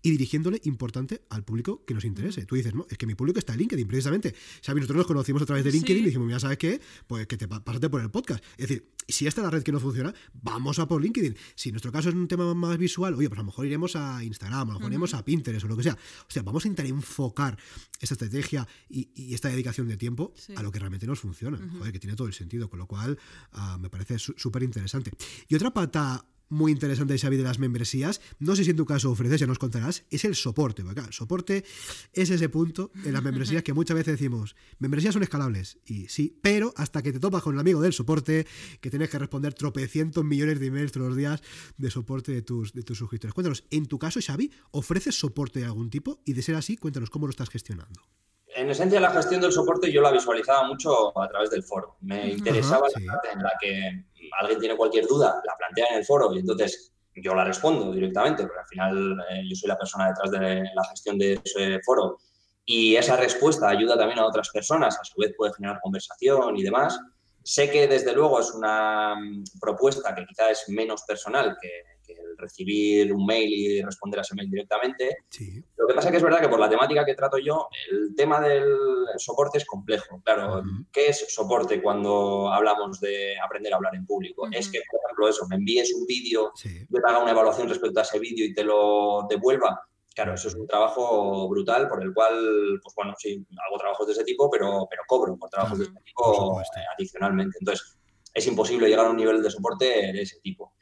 y dirigiéndole, importante, al público que nos interese. Tú dices, no, es que mi público está en LinkedIn, precisamente. ¿Sabes? Nosotros nos conocimos a través de LinkedIn y dijimos, mira, ¿sabes qué? Pues que te pásate por el podcast. Es decir, si esta es la red que no funciona, vamos a por LinkedIn. Si nuestro caso es un tema más visual, oye, pues a lo mejor iremos a Instagram, a lo mejor iremos a Pinterest o lo que sea. O sea, vamos a intentar enfocar esta estrategia y, esta dedicación de tiempo a lo que realmente nos funciona. Joder, que tiene todo el sentido, con lo cual ah, me parece súper interesante. Y otra pata muy interesante, Xavi, de las membresías, no sé si en tu caso ofreces, ya nos contarás, es el soporte. El soporte es ese punto en las membresías que muchas veces decimos, membresías son escalables, y sí, pero hasta que te topas con el amigo del soporte, que tienes que responder tropecientos millones de emails todos los días de soporte de tus, de tus suscriptores. Cuéntanos, en tu caso, Xavi, ¿ofreces soporte de algún tipo? Y de ser así, cuéntanos cómo lo estás gestionando en esencia la gestión del soporte yo la visualizaba mucho a través del foro. Me interesaba la parte en la que alguien tiene cualquier duda, la plantea en el foro y entonces yo la respondo directamente, porque al final eh, yo soy la persona detrás de la gestión de ese foro y esa respuesta ayuda también a otras personas, a su vez puede generar conversación y demás. Sé que desde luego es una mm, propuesta que quizá es menos personal que, recibir un mail y responder a ese mail directamente. Lo que pasa es que es verdad que por la temática que trato yo, el tema del soporte es complejo. Claro, ¿qué es soporte cuando hablamos de aprender a hablar en público? Es que, por ejemplo, eso, me envíes un vídeo, yo te haga una evaluación respecto a ese vídeo y te lo devuelva. Claro, eso es un trabajo brutal por el cual, pues bueno, sí, hago trabajos de ese tipo, pero, pero cobro por trabajos de ese tipo adicionalmente. Entonces, es imposible llegar a un nivel de soporte de ese tipo.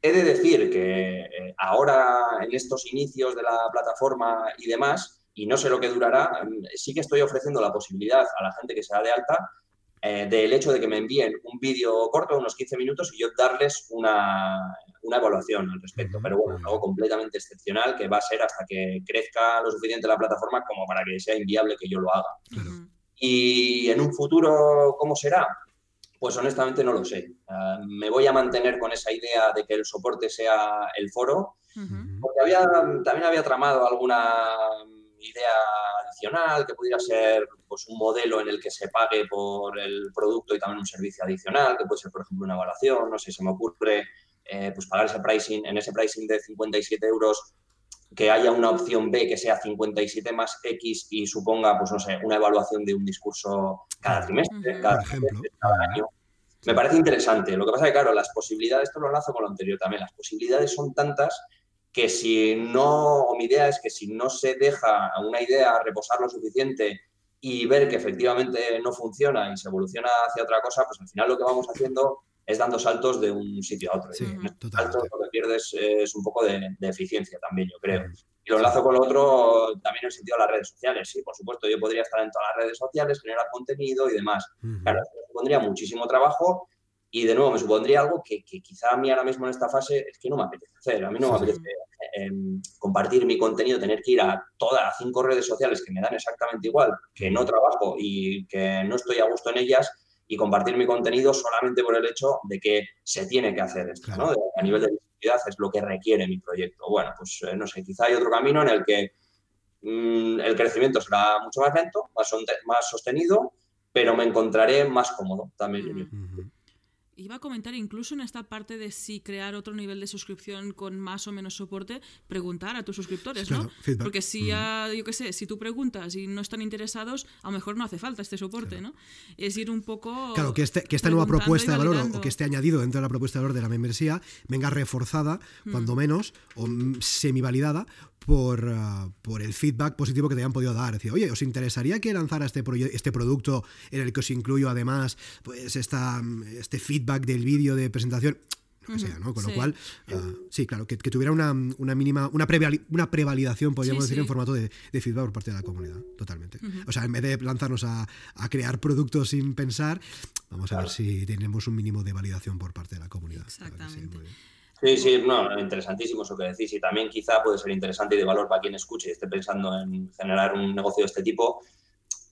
He de decir que eh, ahora, en estos inicios de la plataforma y demás, y no sé lo que durará, mm, sí que estoy ofreciendo la posibilidad a la gente que se da de alta eh, del hecho de que me envíen un vídeo corto, unos 15 minutos, y yo darles una, evaluación al respecto. Pero bueno, algo completamente excepcional que va a ser hasta que crezca lo suficiente la plataforma como para que sea inviable que yo lo haga. Y en un futuro, ¿cómo será? Pues honestamente no lo sé. Ah, me voy a mantener con esa idea de que el soporte sea el foro, porque había, también había tramado alguna idea adicional que pudiera ser pues, un modelo en el que se pague por el producto y también un servicio adicional, que puede ser, por ejemplo, una evaluación, no sé, se me ocurre eh, pues pagar ese pricing, en ese pricing de 57 euros que haya una opción B que sea 57 más X y suponga, pues no sé, una evaluación de un discurso cada trimestre, cada, año. Me parece interesante. Lo que pasa es que, claro, las posibilidades, esto lo enlazo con lo anterior también, las posibilidades son tantas que si no, o mi idea es que si no se deja a una idea reposar lo suficiente y ver que efectivamente no funciona y se evoluciona hacia otra cosa, pues al final lo que vamos haciendo es dando saltos de un sitio a otro. Sí, saltos lo que pierdes es un poco de, eficiencia también, yo creo. Y lo enlazo con lo otro también en el sentido de las redes sociales. Sí, por supuesto, yo podría estar en todas las redes sociales, generar contenido y demás. Claro, me supondría muchísimo trabajo y de nuevo me supondría algo que, quizá a mí ahora mismo en esta fase es que no me apetece hacer. A mí no me apetece em, compartir mi contenido, tener que ir a todas las cinco redes sociales que me dan exactamente igual, que no trabajo y que no estoy a gusto en ellas y compartir mi contenido solamente por el hecho de que se tiene que hacer esto, ¿no? a nivel de visibilidad es lo que requiere mi proyecto. Bueno, pues eh, no sé, quizá hay otro camino en el que mm, el crecimiento será mucho más lento, más, más, sostenido, pero me encontraré más cómodo también. Iba a comentar incluso en esta parte de si crear otro nivel de suscripción con más o menos soporte, preguntar a tus suscriptores, ¿no? Porque si ya, yo qué sé, si tú preguntas y no están interesados, a lo mejor no hace falta este soporte, ¿no? Es ir un poco... Claro, que, este, que esta nueva propuesta de valor o que esté añadido dentro de la propuesta de valor de la membresía venga reforzada, cuando menos, o semi-validada, por, ah, por, el feedback positivo que te hayan podido dar. Decir, oye, ¿os interesaría que lanzara este, este producto en el que os incluyo además pues esta, este feedback del vídeo de presentación? Lo que sea, ¿no? Con lo cual, ah, sí, claro, que, tuviera una, una, mínima, una, una prevalidación, podríamos decir, en formato de, feedback por parte de la comunidad, totalmente. O sea, en vez de lanzarnos a, a, crear productos sin pensar, vamos a ver si tenemos un mínimo de validación por parte de la comunidad. Exactamente. Sí, sí, no, interesantísimo eso que decís y también quizá puede ser interesante y de valor para quien escuche y esté pensando en generar un negocio de este tipo.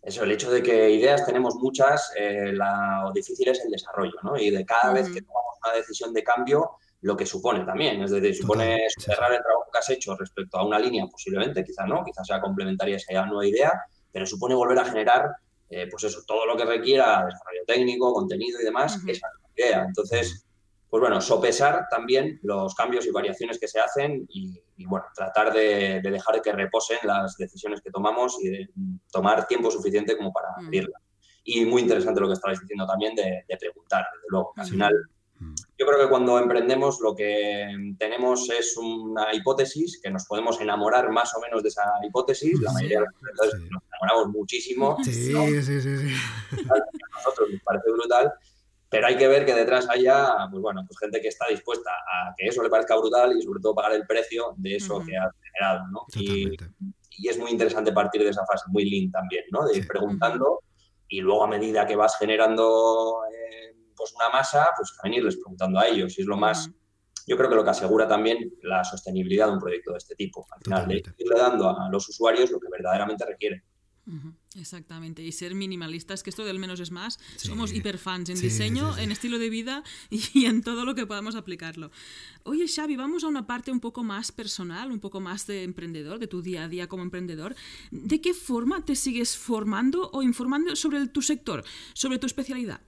Eso, el hecho de que ideas tenemos muchas, eh, lo difícil es el desarrollo, ¿no? Y de cada vez que tomamos una decisión de cambio, lo que supone también, es decir, supone cerrar el trabajo que has hecho respecto a una línea, posiblemente, quizá no, quizás sea complementaria esa nueva idea, pero supone volver a generar, eh, pues eso, todo lo que requiera desarrollo técnico, contenido y demás, esa idea. Entonces, pues bueno, sopesar también los cambios y variaciones que se hacen y, bueno, tratar de, dejar que reposen las decisiones que tomamos y de tomar tiempo suficiente como para abrirla. Mm. Y muy interesante lo que estabais diciendo también de, preguntar, desde luego. Al final, mm. yo creo que cuando emprendemos lo que tenemos es una hipótesis, que nos podemos enamorar más o menos de esa hipótesis. La mayoría de los emprendedores nos enamoramos muchísimo. Sí, sí, sí, sí. A nosotros nos parece brutal pero hay que ver que detrás haya, pues bueno, pues gente que está dispuesta a que eso le parezca brutal y sobre todo pagar el precio de eso que ha generado, ¿no? Y, y, es muy interesante partir de esa fase, muy lean también, ¿no? De ir preguntando y luego a medida que vas generando eh, pues una masa, pues también irles preguntando a ellos. Y es lo más, yo creo que lo que asegura también la sostenibilidad de un proyecto de este tipo. Al final, de irle dando a los usuarios lo que verdaderamente requieren. Exactamente, y ser minimalistas, que esto del menos es más. Somos hiperfans en diseño, en estilo de vida y en todo lo que podamos aplicarlo. Oye, Xavi, vamos a una parte un poco más personal, un poco más de emprendedor, de tu día a día como emprendedor. ¿De qué forma te sigues formando o informando sobre tu sector, sobre tu especialidad?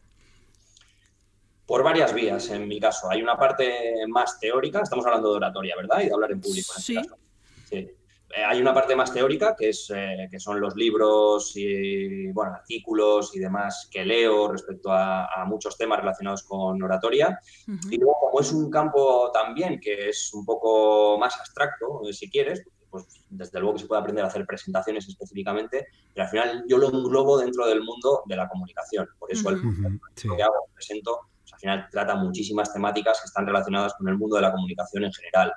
Por varias vías, en mi caso. Hay una parte más teórica, estamos hablando de oratoria, ¿verdad? Y de hablar en público. En este sí. caso. sí. Eh, hay una parte más teórica, que, es, eh, que son los libros y bueno, artículos y demás que leo respecto a, muchos temas relacionados con oratoria. Y luego, como es un campo también que es un poco más abstracto, eh, si quieres, pues desde luego que se puede aprender a hacer presentaciones específicamente, pero al final yo lo englobo dentro del mundo de la comunicación. Por eso el, lo que hago, presento, pues al final trata muchísimas temáticas que están relacionadas con el mundo de la comunicación en general.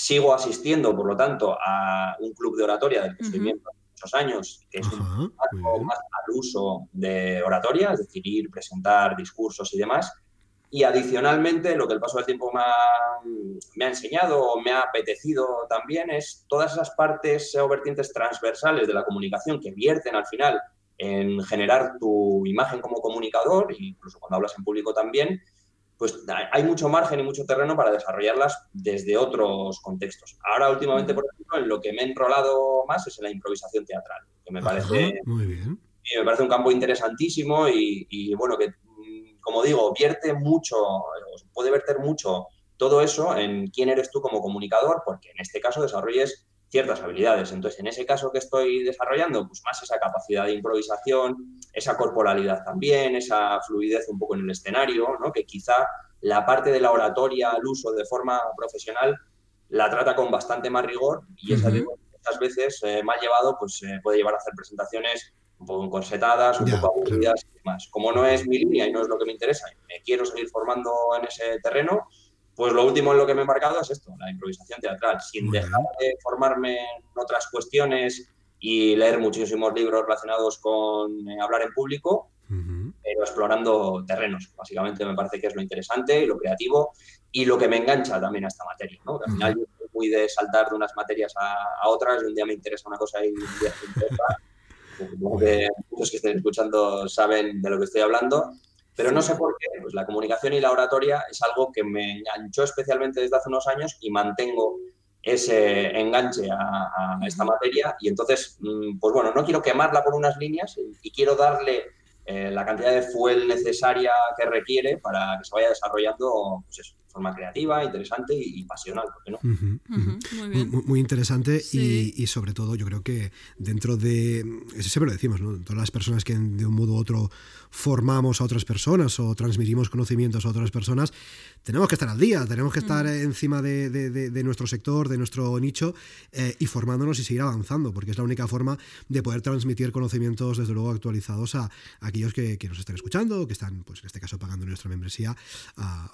Sigo asistiendo, por lo tanto, a un club de oratoria del que soy miembro hace muchos años, que es un poco más al uso de oratoria, es decir, ir, presentar discursos y demás. Y adicionalmente, lo que el paso del tiempo me ha, me ha, enseñado o me ha apetecido también es todas esas partes o vertientes transversales de la comunicación que vierten al final en generar tu imagen como comunicador, incluso cuando hablas en público también, pues hay mucho margen y mucho terreno para desarrollarlas desde otros contextos. Ahora, últimamente, por ejemplo, en lo que me he enrolado más es en la improvisación teatral, que me parece, muy bien. me parece un campo interesantísimo y, bueno, que, mm, como digo, vierte mucho, puede verter mucho todo eso en quién eres tú como comunicador, porque en este caso desarrolles ciertas habilidades. Entonces, en ese caso que estoy desarrollando, pues más esa capacidad de improvisación, esa corporalidad también, esa fluidez un poco en el escenario, ¿no? que quizá la parte de la oratoria al uso de forma profesional la trata con bastante más rigor y esas, veces eh, más llevado pues eh, puede llevar a hacer presentaciones un poco encorsetadas, un poco aburridas y demás. Como no es mi línea y no es lo que me interesa, me quiero seguir formando en ese terreno, pues lo último en lo que me he marcado es esto, la improvisación teatral, sin dejar de formarme en otras cuestiones y leer muchísimos libros relacionados con eh, hablar en público, pero explorando terrenos. Básicamente me parece que es lo interesante y lo creativo y lo que me engancha también a esta materia. ¿no? al final yo soy muy de saltar de unas materias a, otras, y un día me interesa una cosa y un día me interesa. <laughs> Supongo que muchos que estén escuchando saben de lo que estoy hablando. Pero no sé por qué, pues la comunicación y la oratoria es algo que me enganchó especialmente desde hace unos años y mantengo ese enganche a, esta materia. Y entonces, mm, pues bueno, no quiero quemarla por unas líneas y quiero darle eh, la cantidad de fuel necesaria que requiere para que se vaya desarrollando pues eso, forma creativa, interesante y, pasional, ¿por qué no? muy, interesante y, sobre todo yo creo que dentro de, eso siempre lo decimos, ¿no? todas las personas que de un modo u otro formamos a otras personas o transmitimos conocimientos a otras personas, tenemos que estar al día, tenemos que estar encima de, nuestro sector, de nuestro nicho eh, y formándonos y seguir avanzando, porque es la única forma de poder transmitir conocimientos, desde luego, actualizados a, aquellos que, nos están escuchando, que están, pues en este caso, pagando nuestra membresía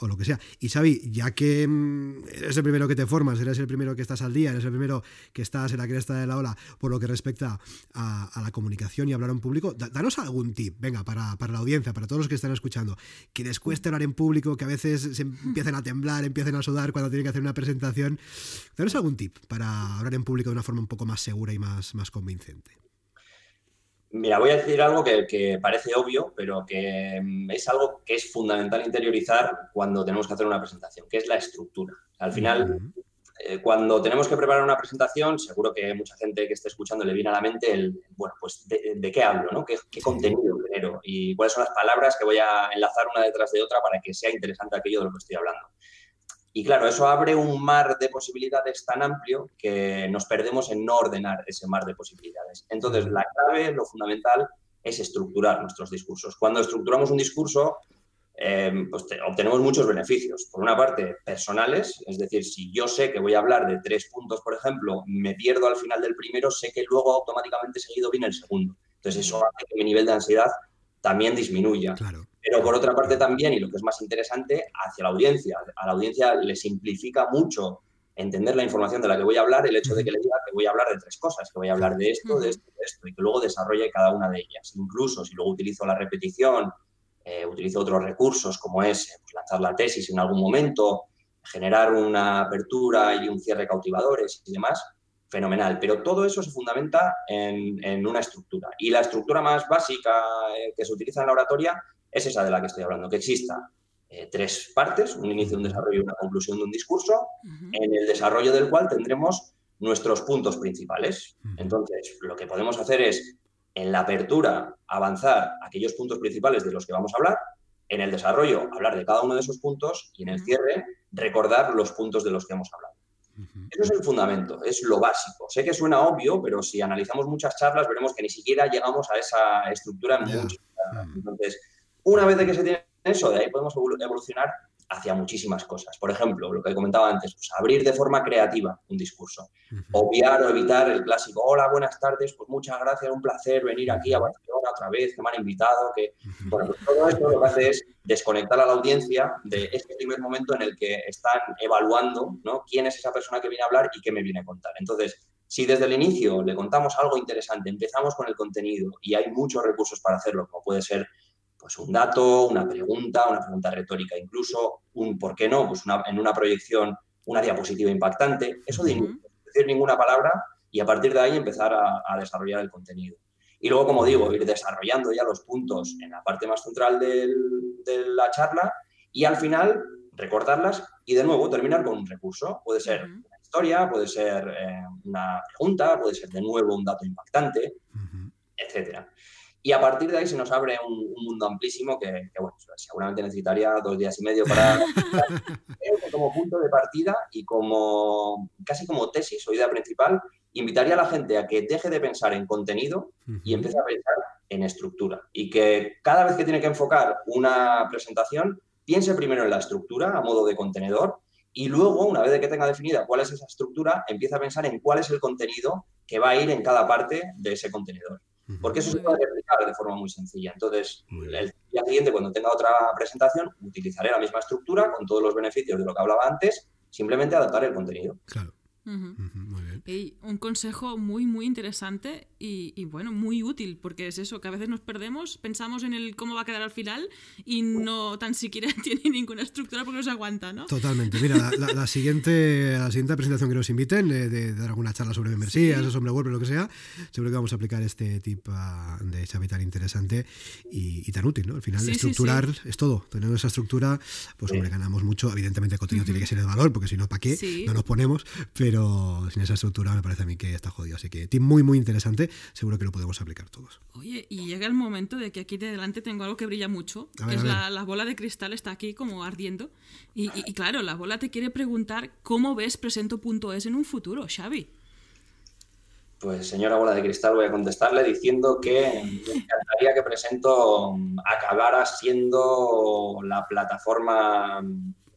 o lo que sea. Y Xavi, ya que mm, eres el primero que te formas, eres el primero que estás al día, eres el primero que estás en la cresta de la ola por lo que respecta a, la comunicación y hablar en público, danos algún tip, venga, para, para, la audiencia, para todos los que están escuchando, que les cueste hablar en público, que a veces se empiecen a temblar, empiecen a sudar cuando tienen que hacer una presentación. Danos algún tip para hablar en público de una forma un poco más segura y más, más convincente. Mira, voy a decir algo que, parece obvio, pero que mm, es algo que es fundamental interiorizar cuando tenemos que hacer una presentación, que es la estructura. Al final, eh, cuando tenemos que preparar una presentación, seguro que mucha gente que esté escuchando le viene a la mente el, bueno, pues de, qué hablo, ¿no? ¿Qué, contenido genero? Y cuáles son las palabras que voy a enlazar una detrás de otra para que sea interesante aquello de lo que estoy hablando. Y claro, eso abre un mar de posibilidades tan amplio que nos perdemos en no ordenar ese mar de posibilidades. Entonces, la clave, lo fundamental, es estructurar nuestros discursos. Cuando estructuramos un discurso, em, pues obtenemos muchos beneficios. Por una parte, personales, es decir, si yo sé que voy a hablar de tres puntos, por ejemplo, me pierdo al final del primero, sé que luego automáticamente seguido viene el segundo. Entonces, eso hace que mi nivel de ansiedad también disminuya. Claro. Pero por otra parte también, y lo que es más interesante, hacia la audiencia. A la audiencia le simplifica mucho entender la información de la que voy a hablar, el hecho de que le diga que voy a hablar de tres cosas, que voy a hablar de esto, de esto, de esto, y que luego desarrolle cada una de ellas. Incluso si luego utilizo la repetición, eh, utilizo otros recursos como es eh, pues, lanzar la tesis en algún momento, generar una apertura y un cierre cautivadores y demás, fenomenal. Pero todo eso se fundamenta en, una estructura. Y la estructura más básica eh, que se utiliza en la oratoria es esa de la que estoy hablando, que exista eh, tres partes, un inicio, un desarrollo y una conclusión de un discurso, en el desarrollo del cual tendremos nuestros puntos principales. Entonces, lo que podemos hacer es, en la apertura, avanzar aquellos puntos principales de los que vamos a hablar, en el desarrollo, hablar de cada uno de esos puntos y en el cierre, recordar los puntos de los que hemos hablado. Eso es el fundamento, es lo básico. Sé que suena obvio, pero si analizamos muchas charlas veremos que ni siquiera llegamos a esa estructura en muchas. Entonces, una vez que se tiene eso, de ahí podemos evolucionar hacia muchísimas cosas. Por ejemplo, lo que comentaba antes, pues abrir de forma creativa un discurso. Obviar o evitar el clásico, hola, buenas tardes, pues muchas gracias, un placer venir aquí a Barcelona otra vez, que me han invitado, que... Bueno, pues todo esto lo que hace es desconectar a la audiencia de este primer momento en el que están evaluando ¿no? quién es esa persona que viene a hablar y qué me viene a contar. Entonces, si desde el inicio le contamos algo interesante, empezamos con el contenido y hay muchos recursos para hacerlo, como puede ser pues un dato, una pregunta, una pregunta retórica incluso, un por qué no, pues en una proyección, una diapositiva impactante, eso de no decir ninguna palabra y a partir de ahí empezar a, desarrollar el contenido. Y luego, como digo, ir desarrollando ya los puntos en la parte más central de la charla y al final recordarlas y de nuevo terminar con un recurso. Puede ser una historia, puede ser eh, una pregunta, puede ser de nuevo un dato impactante, etcétera. Y a partir de ahí se nos abre un, mundo amplísimo que, bueno, seguramente necesitaría dos días y medio <laughs> para... como punto de partida y como casi como tesis o idea principal, invitaría a la gente a que deje de pensar en contenido y empiece a pensar en estructura. Y que cada vez que tiene que enfocar una presentación, piense primero en la estructura a modo de contenedor y luego, una vez que tenga definida cuál es esa estructura, empiece a pensar en cuál es el contenido que va a ir en cada parte de ese contenedor. Porque eso se puede replicar de forma muy sencilla. Entonces, el día siguiente, cuando tenga otra presentación, utilizaré la misma estructura con todos los beneficios de lo que hablaba antes, simplemente adaptar el contenido. Claro. Un consejo muy, muy interesante y, bueno, muy útil, porque es eso, que a veces nos perdemos, pensamos en el cómo va a quedar al final y no tan siquiera <laughs> tiene ninguna estructura porque no se aguanta, ¿no? Totalmente. Mira, la, siguiente, la siguiente presentación que nos inviten, de, dar alguna charla sobre membresías o sobre WordPress, lo que sea, seguro que vamos a aplicar este tip ah, de Xavi tan interesante y, tan útil, ¿no? Al final, estructurar es todo. Teniendo esa estructura, pues hombre, ganamos mucho. Evidentemente el contenido tiene que ser de valor, porque si no, ¿para qué? No nos ponemos, pero sin esa estructura me parece a mí que está jodido. Así que, tip muy, muy interesante. Seguro que lo podemos aplicar todos. Oye, y llega el momento de que aquí de delante tengo algo que brilla mucho, que es la, bola de cristal, está aquí como ardiendo. Y, claro, la bola te quiere preguntar cómo ves presento.es en un futuro, Xavi. Pues señora bola de cristal, voy a contestarle diciendo que me encantaría que Presento acabara siendo la plataforma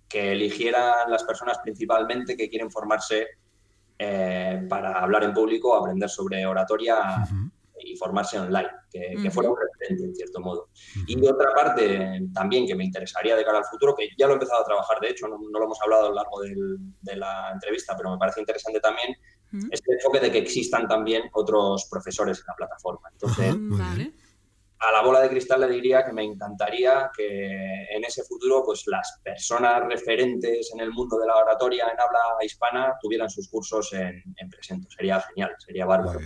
que eligieran las personas principalmente que quieren formarse eh, para hablar en público, aprender sobre oratoria y formarse online, que, fuera un referente en cierto modo. Y otra parte también que me interesaría de cara al futuro, que ya lo he empezado a trabajar, de hecho, no, lo hemos hablado a lo largo de la entrevista, pero me parece interesante también, es el enfoque de que existan también otros profesores en la plataforma. Entonces, a la bola de cristal le diría que me encantaría que en ese futuro pues las personas referentes en el mundo de la oratoria en habla hispana tuvieran sus cursos en, en presento. Sería genial, sería bárbaro.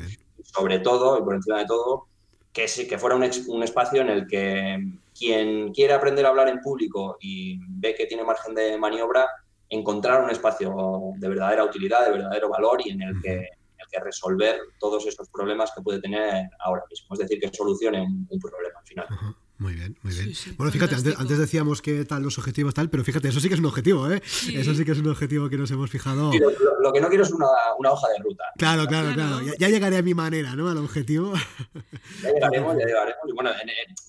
Sobre todo, y por encima de todo, que, sí, que fuera un, un, espacio en el que quien quiere aprender a hablar en público y ve que tiene margen de maniobra, encontrar un espacio de verdadera utilidad, de verdadero valor y en el que que resolver todos esos problemas que puede tener ahora mismo. Es decir, que solucione un, problema al final. Muy bien, muy bien. bueno, fíjate, antes, decíamos que tal los objetivos tal, pero fíjate, eso sí que es un objetivo, ¿eh? Eso sí que es un objetivo que nos hemos fijado. lo, que no quiero es una, hoja de ruta. Claro, claro, claro. Ya, llegaré a mi manera, ¿no? Al objetivo. Ya llegaremos, ya llegaremos. Y bueno,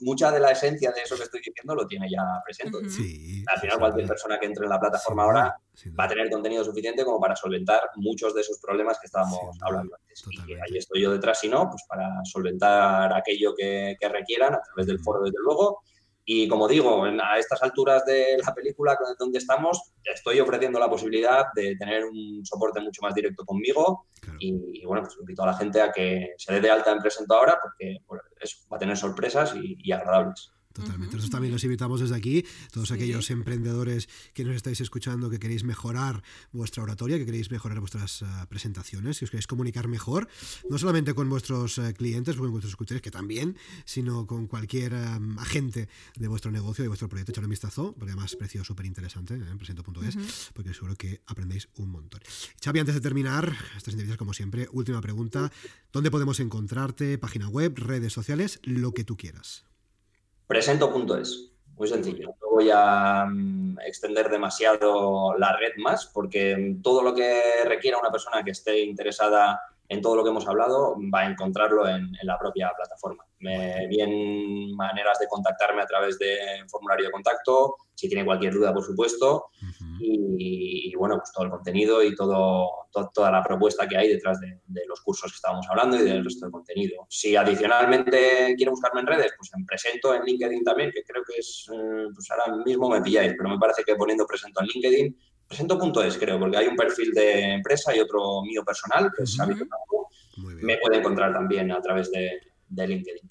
mucha de la esencia de eso que estoy diciendo lo tiene ya presente. Sí. Al final, cualquier persona que entre en la plataforma ahora va a tener contenido suficiente como para solventar muchos de esos problemas que estábamos hablando antes. Y ahí estoy yo detrás, si no, pues para solventar aquello que, requieran a través del foro, desde luego, Y como digo, a estas alturas de la película donde estamos, estoy ofreciendo la posibilidad de tener un soporte mucho más directo conmigo. Y, bueno, pues invito a la gente a que se dé de alta en Presento ahora porque eso, va a tener sorpresas y agradables. Totalmente. Nosotros también los invitamos desde aquí, todos aquellos emprendedores que nos estáis escuchando, que queréis mejorar vuestra oratoria, que queréis mejorar vuestras uh, presentaciones, que os queréis comunicar mejor, no solamente con vuestros uh, clientes, con vuestros escritores, que también, sino con cualquier um, agente de vuestro negocio, de vuestro proyecto. Echadle un vistazo, porque además precio súper interesante en ¿eh? presento.es, -huh. porque seguro que aprendéis un montón. Xavi, antes de terminar estas entrevistas, como siempre, última pregunta. ¿Dónde podemos encontrarte? Página web, redes sociales, lo que tú quieras. Presento.es. Muy sencillo. No voy a mm, extender demasiado la red más porque todo lo que requiera una persona que esté interesada en todo lo que hemos hablado va a encontrarlo en, en la propia plataforma. Me, bien maneras de contactarme a través de formulario de contacto, si tiene cualquier duda, por supuesto, uh -huh. y, y, bueno, pues todo el contenido y todo, to, toda la propuesta que hay detrás de, de, los cursos que estábamos hablando y del resto del contenido. Si adicionalmente quiere buscarme en redes, pues en Presento, en LinkedIn también, que creo que es, eh, pues ahora mismo me pilláis, pero me parece que poniendo Presento en LinkedIn presento.es, creo, porque hay un perfil de empresa y otro mío personal, que es Xavi Me puede encontrar también a través de, de LinkedIn.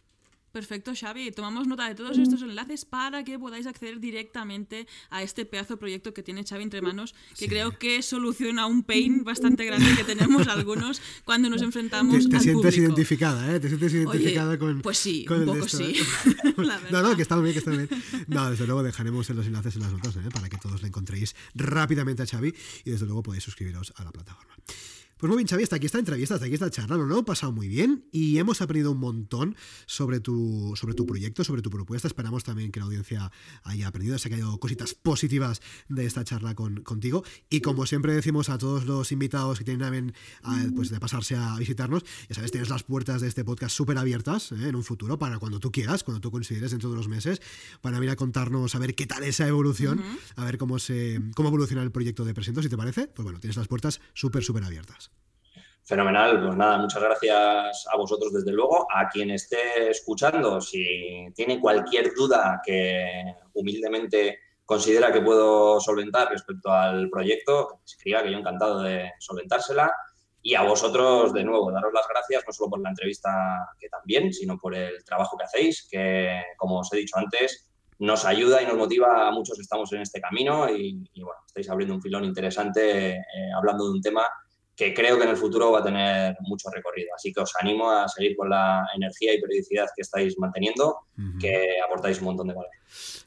Perfecto, Xavi. Tomamos nota de todos estos enlaces para que podáis acceder directamente a este pedazo de proyecto que tiene Xavi entre manos, que sí. creo que soluciona un pain bastante grande que tenemos algunos cuando nos <laughs> enfrentamos te, te al sientes público. identificada, ¿eh? Te sientes identificada Oye, con. Pues sí, con un poco esto, sí. ¿eh? <laughs> <laughs> no, no, que está bien, que está bien. No, desde luego dejaremos en los enlaces en las notas ¿eh? para que todos le encontréis rápidamente a Xavi y desde luego podéis suscribiros a la plataforma. Pues muy bien, Xavi, hasta aquí esta entrevista, hasta aquí esta charla, lo hemos pasado muy bien y hemos aprendido un montón sobre tu, sobre tu proyecto, sobre tu propuesta. Esperamos también que la audiencia haya aprendido, se que haya cositas positivas de esta charla con, contigo. Y como siempre decimos a todos los invitados que tienen a pues de pasarse a visitarnos, ya sabes, tienes las puertas de este podcast súper abiertas ¿eh? en un futuro para cuando tú quieras, cuando tú consideres dentro de unos meses, para venir a contarnos, a ver qué tal esa evolución, uh -huh. a ver cómo, se, cómo evoluciona el proyecto de Presento, si te parece. Pues bueno, tienes las puertas súper, súper abiertas. Fenomenal, pues nada, muchas gracias a vosotros desde luego. A quien esté escuchando, si tiene cualquier duda que humildemente considera que puedo solventar respecto al proyecto, escriba, que yo encantado de solventársela. Y a vosotros, de nuevo, daros las gracias, no solo por la entrevista, que también, sino por el trabajo que hacéis, que, como os he dicho antes, nos ayuda y nos motiva a muchos que estamos en este camino y, y bueno, estáis abriendo un filón interesante eh, hablando de un tema que creo que en el futuro va a tener mucho recorrido. Así que os animo a seguir con la energía y periodicidad que estáis manteniendo, uh -huh. que aportáis un montón de valor.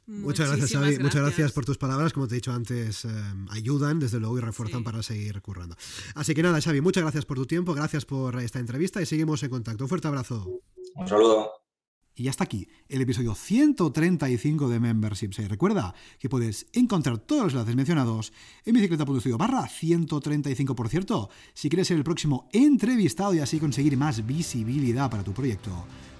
Muchas gracias, Xavi. Gracias. Muchas gracias por tus palabras. Como te he dicho antes, eh, ayudan, desde luego, y refuerzan sí. para seguir currando. Así que nada, Xavi, muchas gracias por tu tiempo, gracias por esta entrevista y seguimos en contacto. Un fuerte abrazo. Un saludo. Y hasta aquí el episodio 135 de Membership 6. Recuerda que puedes encontrar todos los enlaces mencionados en bicicleta.studio barra 135. Por cierto, si quieres ser el próximo entrevistado y así conseguir más visibilidad para tu proyecto,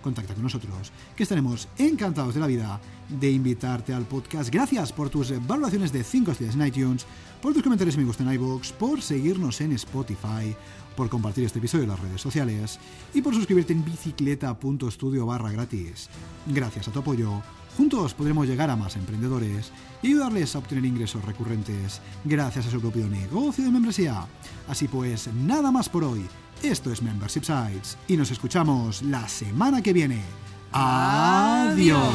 contacta con nosotros, que estaremos encantados de la vida de invitarte al podcast. Gracias por tus valoraciones de 5 estrellas en iTunes, por tus comentarios y me gusta en iVoox, por seguirnos en Spotify, por compartir este episodio en las redes sociales y por suscribirte en bicicleta.studio barra gratis. Gracias a tu apoyo, juntos podremos llegar a más emprendedores y ayudarles a obtener ingresos recurrentes gracias a su propio negocio de membresía. Así pues, nada más por hoy. Esto es Membership Sites y nos escuchamos la semana que viene. Adiós.